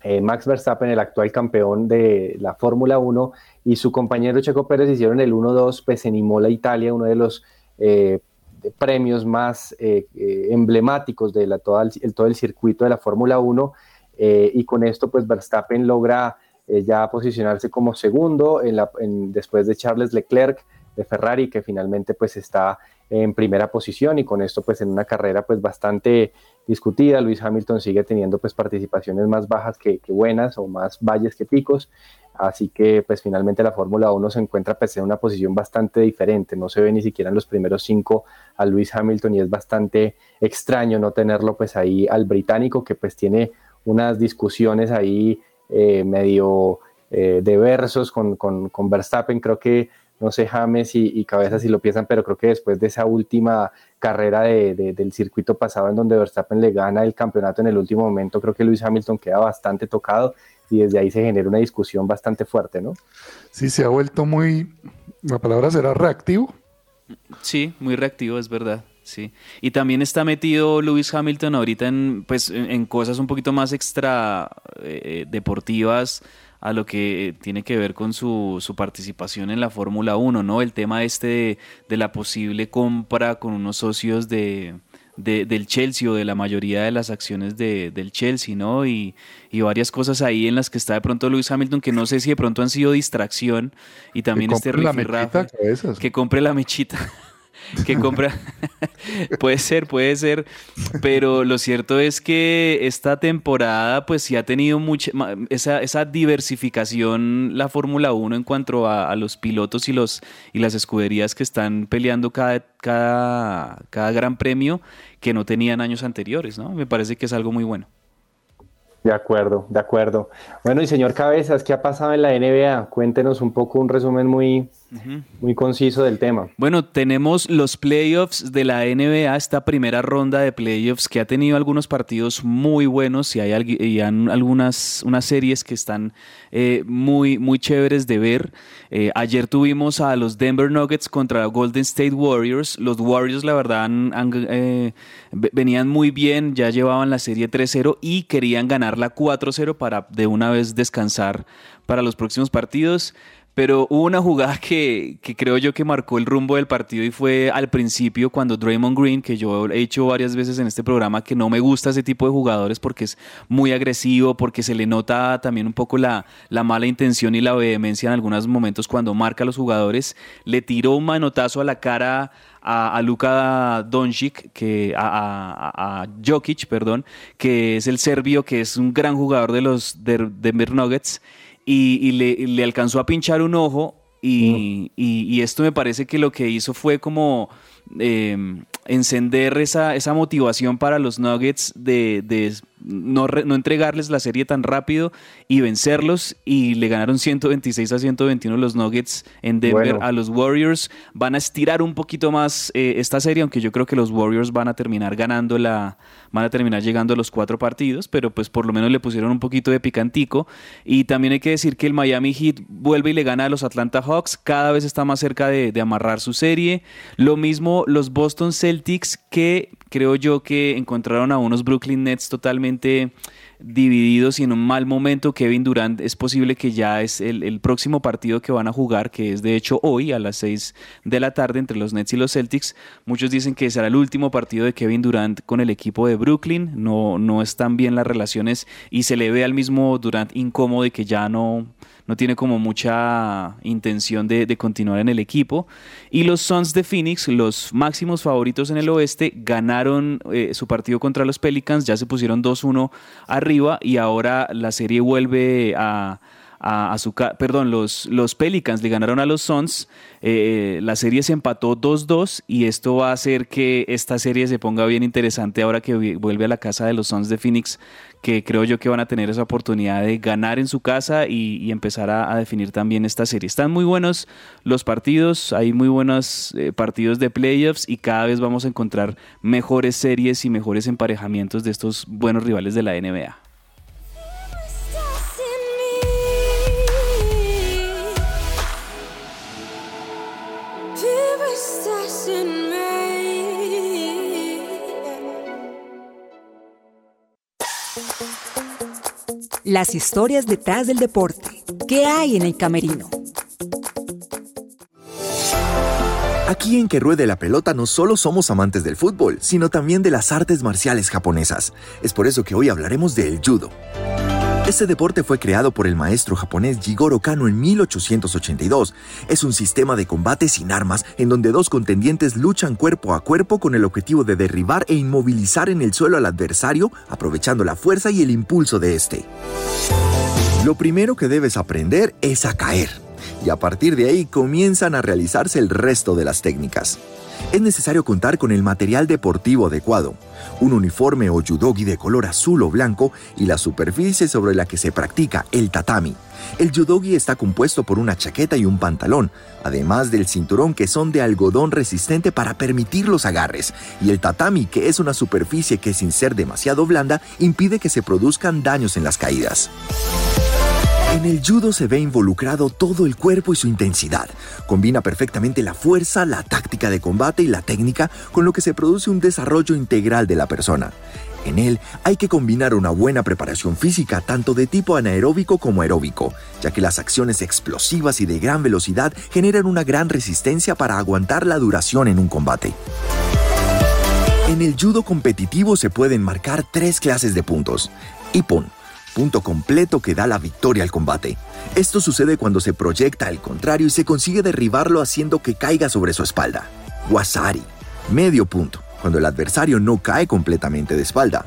S10: eh, Max Verstappen, el actual campeón de la Fórmula 1, y su compañero Checo Pérez hicieron el 1-2 pues, en Imola, Italia, uno de los eh, premios más eh, emblemáticos de la, todo, el, circuito de la Fórmula 1, y con esto pues Verstappen logra ya posicionarse como segundo en la, después de Charles Leclerc de Ferrari, que finalmente pues está en primera posición y con esto pues en una carrera pues bastante discutida, Luis Hamilton sigue teniendo pues participaciones más bajas que, buenas o más valles que picos, así que pues finalmente la Fórmula 1 se encuentra pues en una posición bastante diferente, no se ve ni siquiera en los primeros cinco a Luis Hamilton y es bastante extraño no tenerlo pues ahí al británico que pues tiene unas discusiones ahí eh, medio eh, de versos con, con, con Verstappen, creo que no sé James y, y Cabeza si lo piensan, pero creo que después de esa última carrera de, de, del circuito pasado en donde Verstappen le gana el campeonato en el último momento, creo que Luis Hamilton queda bastante tocado y desde ahí se genera una discusión bastante fuerte, ¿no?
S11: Sí, se ha vuelto muy, la palabra será reactivo.
S12: Sí, muy reactivo, es verdad. Sí. Y también está metido Lewis Hamilton ahorita en, pues, en, en cosas un poquito más extra eh, deportivas a lo que tiene que ver con su, su participación en la Fórmula 1, ¿no? El tema este de, de, la posible compra con unos socios de, de, del Chelsea o de la mayoría de las acciones de, del Chelsea, ¿no? Y, y, varias cosas ahí en las que está de pronto Lewis Hamilton que no sé si de pronto han sido distracción y también este
S11: rifirrafe
S12: que compre la mechita *laughs* que compra. *laughs* puede ser, puede ser. Pero lo cierto es que esta temporada, pues sí ha tenido mucha esa, esa diversificación la Fórmula 1 en cuanto a, a, los pilotos y los y las escuderías que están peleando cada, cada, cada gran premio que no tenían años anteriores, ¿no? Me parece que es algo muy bueno.
S10: De acuerdo, de acuerdo. Bueno, y señor Cabezas, ¿qué ha pasado en la NBA? Cuéntenos un poco un resumen muy, uh -huh. muy conciso del tema.
S12: Bueno, tenemos los playoffs de la NBA, esta primera ronda de playoffs que ha tenido algunos partidos muy buenos y hay, y algunas unas series que están eh, muy, muy chéveres de ver. Eh, ayer tuvimos a los Denver Nuggets contra Golden State Warriors. Los Warriors, la verdad, han, han, eh, venían muy bien, ya llevaban la serie 3-0 y querían ganar la 4-0 para de una vez descansar para los próximos partidos. Pero hubo una jugada que, que, creo yo que marcó el rumbo del partido y fue al principio cuando Draymond Green, que yo he hecho varias veces en este programa que no me gusta ese tipo de jugadores porque es muy agresivo, porque se le nota también un poco la, la mala intención y la vehemencia en algunos momentos cuando marca a los jugadores, le tiró un manotazo a la cara a, a Luka Doncic, que a, Jokic, perdón, que es el serbio, que es un gran jugador de los Denver Nuggets y, y le, le, alcanzó a pinchar un ojo y, y, y, esto me parece que lo que hizo fue como eh, encender esa, esa motivación para los Nuggets de, de no, re- no entregarles la serie tan rápido y vencerlos y le ganaron 126 a 121 los Nuggets en Denver
S10: Bueno.
S12: a los Warriors. Van a estirar un poquito más eh, esta serie, aunque yo creo que los Warriors van a terminar ganando la, van a terminar llegando a los cuatro partidos, pero pues por lo menos le pusieron un poquito de picantico. Y también hay que decir que el Miami Heat vuelve y le gana a los Atlanta Hawks, cada vez está más cerca de, de amarrar su serie. Lo mismo los Boston Celtics que creo yo que encontraron a unos Brooklyn Nets totalmente divididos y en un mal momento. Kevin Durant es posible que ya es el, próximo partido que van a jugar, que es de hecho hoy a las 6 de la tarde entre los Nets y los Celtics. Muchos dicen que será el último partido de Kevin Durant con el equipo de Brooklyn. No, no están bien las relaciones y se le ve al mismo Durant incómodo y que ya no, no tiene como mucha intención de, continuar en el equipo. Y los Suns de Phoenix, los máximos favoritos en el oeste, ganaron eh, su partido contra los Pelicans, ya se pusieron 2-1 arriba y ahora la serie vuelve a... A, a su perdón, los, los Pelicans le ganaron a los Suns, eh, la serie se empató 2-2 y esto va a hacer que esta serie se ponga bien interesante ahora que vuelve a la casa de los Suns de Phoenix, que creo yo que van a tener esa oportunidad de ganar en su casa y, empezar a, a definir también esta serie. Están muy buenos los partidos, hay muy buenos eh, partidos de playoffs y cada vez vamos a encontrar mejores series y mejores emparejamientos de estos buenos rivales de la NBA.
S21: Las historias detrás del deporte. ¿Qué hay en el camerino?
S22: Aquí en Que Ruede la Pelota no solo somos amantes del fútbol, sino también de las artes marciales japonesas. Es por eso que hoy hablaremos del judo. Este deporte fue creado por el maestro japonés Jigoro Kano en 1882. Es un sistema de combate sin armas en donde dos contendientes luchan cuerpo a cuerpo con el objetivo de derribar e inmovilizar en el suelo al adversario, aprovechando la fuerza y el impulso de este. Lo primero que debes aprender es a caer, y a partir de ahí comienzan a realizarse el resto de las técnicas. Es necesario contar con el material deportivo adecuado, un uniforme o judogi de color azul o blanco y la superficie sobre la que se practica, el tatami. El judogi está compuesto por una chaqueta y un pantalón, además del cinturón que son de algodón resistente para permitir los agarres, y el tatami, que es una superficie que sin ser demasiado blanda impide que se produzcan daños en las caídas. En el judo se ve involucrado todo el cuerpo y su intensidad. Combina perfectamente la fuerza, la táctica de combate y la técnica, con lo que se produce un desarrollo integral de la persona. En él hay que combinar una buena preparación física tanto de tipo anaeróbico como aeróbico, ya que las acciones explosivas y de gran velocidad generan una gran resistencia para aguantar la duración en un combate. En el judo competitivo se pueden marcar tres clases de puntos. Ippon, punto completo que da la victoria al combate. Esto sucede cuando se proyecta al contrario y se consigue derribarlo haciendo que caiga sobre su espalda. Wasari, medio punto, cuando el adversario no cae completamente de espalda.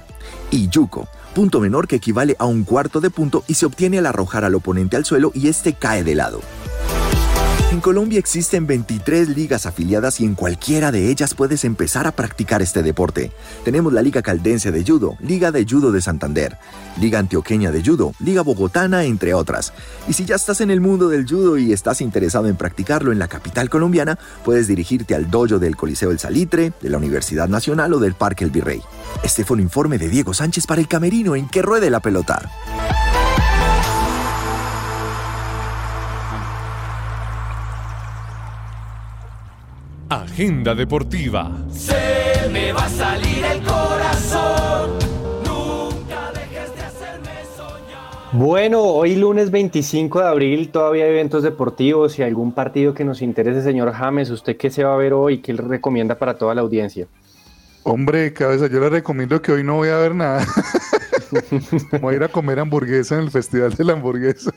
S22: Y Yuko, punto menor que equivale a un cuarto de punto y se obtiene al arrojar al oponente al suelo y este cae de lado. En Colombia existen 23 ligas afiliadas y en cualquiera de ellas puedes empezar a practicar este deporte. Tenemos la Liga Caldense de Judo, Liga de Judo de Santander, Liga Antioqueña de Judo, Liga Bogotana, entre otras. Y si ya estás en el mundo del judo y estás interesado en practicarlo en la capital colombiana, puedes dirigirte al dojo del Coliseo El Salitre, de la Universidad Nacional o del Parque El Virrey. Este fue un informe de Diego Sánchez para el Camerino en que ruede la pelota.
S20: Agenda deportiva.
S9: Se me va a salir el corazón. Nunca dejes de hacerme soñar.
S10: Bueno, hoy lunes 25 de abril todavía hay eventos deportivos y algún partido que nos interese, señor James. ¿Usted qué se va a ver hoy? ¿Qué le recomienda para toda la audiencia?
S11: Hombre, cabeza, yo le recomiendo que hoy no voy a ver nada. *laughs* voy a ir a comer hamburguesa en el Festival de la Hamburguesa.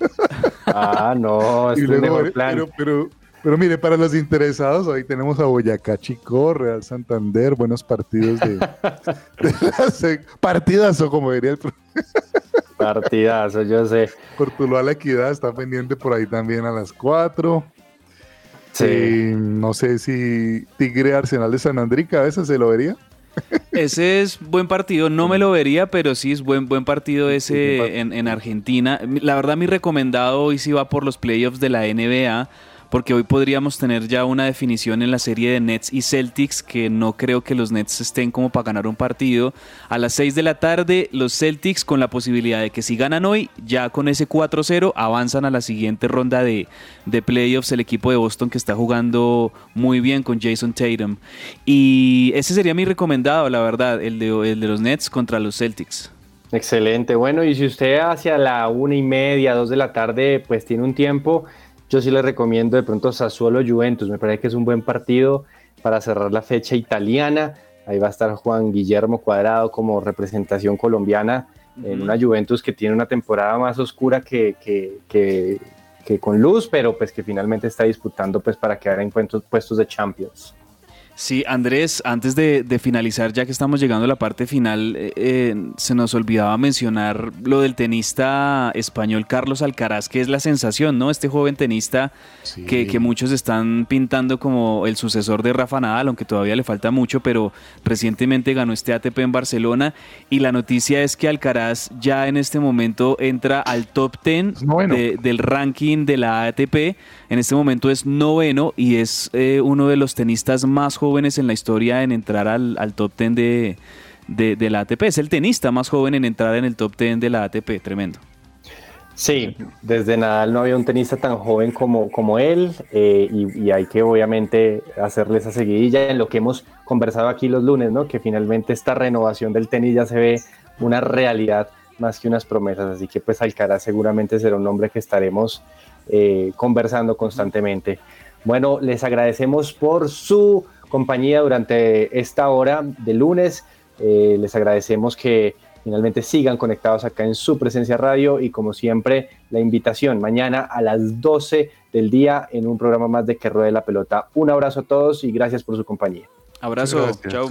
S10: Ah, no, *laughs* es
S11: Y
S10: un
S11: luego
S10: mejor plan.
S11: Pero, pero, pero mire, para los interesados, hoy tenemos a Boyacá Chico, Real Santander, buenos partidos de, *laughs* de partidazo, como diría el
S10: Partidazo, yo sé.
S11: Portuloa La Equidad está pendiente por ahí también a las 4.
S10: Sí.
S11: Eh, no sé si Tigre Arsenal de San Andrica, a veces se lo vería.
S12: Ese es buen partido, no me lo vería, pero sí es buen, buen partido ese en, en Argentina. La verdad, mi recomendado hoy sí va por los playoffs de la NBA, porque hoy podríamos tener ya una definición en la serie de Nets y Celtics, que no creo que los Nets estén como para ganar un partido. A las 6 de la tarde, los Celtics con la posibilidad de que si ganan hoy, ya con ese 4-0, avanzan a la siguiente ronda de, de playoffs el equipo de Boston que está jugando muy bien con Jason Tatum. Y ese sería mi recomendado, la verdad, el de, el de los Nets contra los Celtics.
S10: Excelente. Bueno, y si usted hacia la una y media, dos de la tarde, pues tiene un tiempo, yo sí le recomiendo de pronto Sassuolo Juventus. Me parece que es un buen partido para cerrar la fecha italiana. Ahí va a estar Juan Guillermo Cuadrado como representación colombiana en una Juventus que tiene una temporada más oscura que, que, que- que con luz, pero pues que finalmente está disputando pues para quedar en puestos de Champions.
S12: Sí, Andrés, antes de, de finalizar, ya que estamos llegando a la parte final, eh, eh, se nos olvidaba mencionar lo del tenista español Carlos Alcaraz, que es la sensación, ¿no? Este joven tenista que, que muchos están pintando como el sucesor de Rafa Nadal, aunque todavía le falta mucho, pero recientemente ganó este ATP en Barcelona y la noticia es que Alcaraz ya en este momento entra al top 10 de- del ranking de la ATP. En este momento es noveno y es eh, uno de los tenistas más jóvenes en la historia en entrar al, top 10 de, la ATP. Es el tenista más joven en entrar en el top 10 de la ATP. Tremendo.
S10: Sí, desde Nadal no había un tenista tan joven como, como él eh, y, y hay que obviamente hacerle esa seguidilla en lo que hemos conversado aquí los lunes, ¿no? Que finalmente esta renovación del tenis ya se ve una realidad más que unas promesas, así que pues Alcaraz seguramente será un nombre que estaremos eh, conversando constantemente. Bueno, les agradecemos por su compañía durante esta hora de lunes, Eh, les agradecemos que finalmente sigan conectados acá en su presencia radio y como siempre la invitación mañana a las 12 del día en un programa más de Que Ruede la Pelota. Un abrazo a todos y gracias por su compañía.
S12: Abrazo, chao.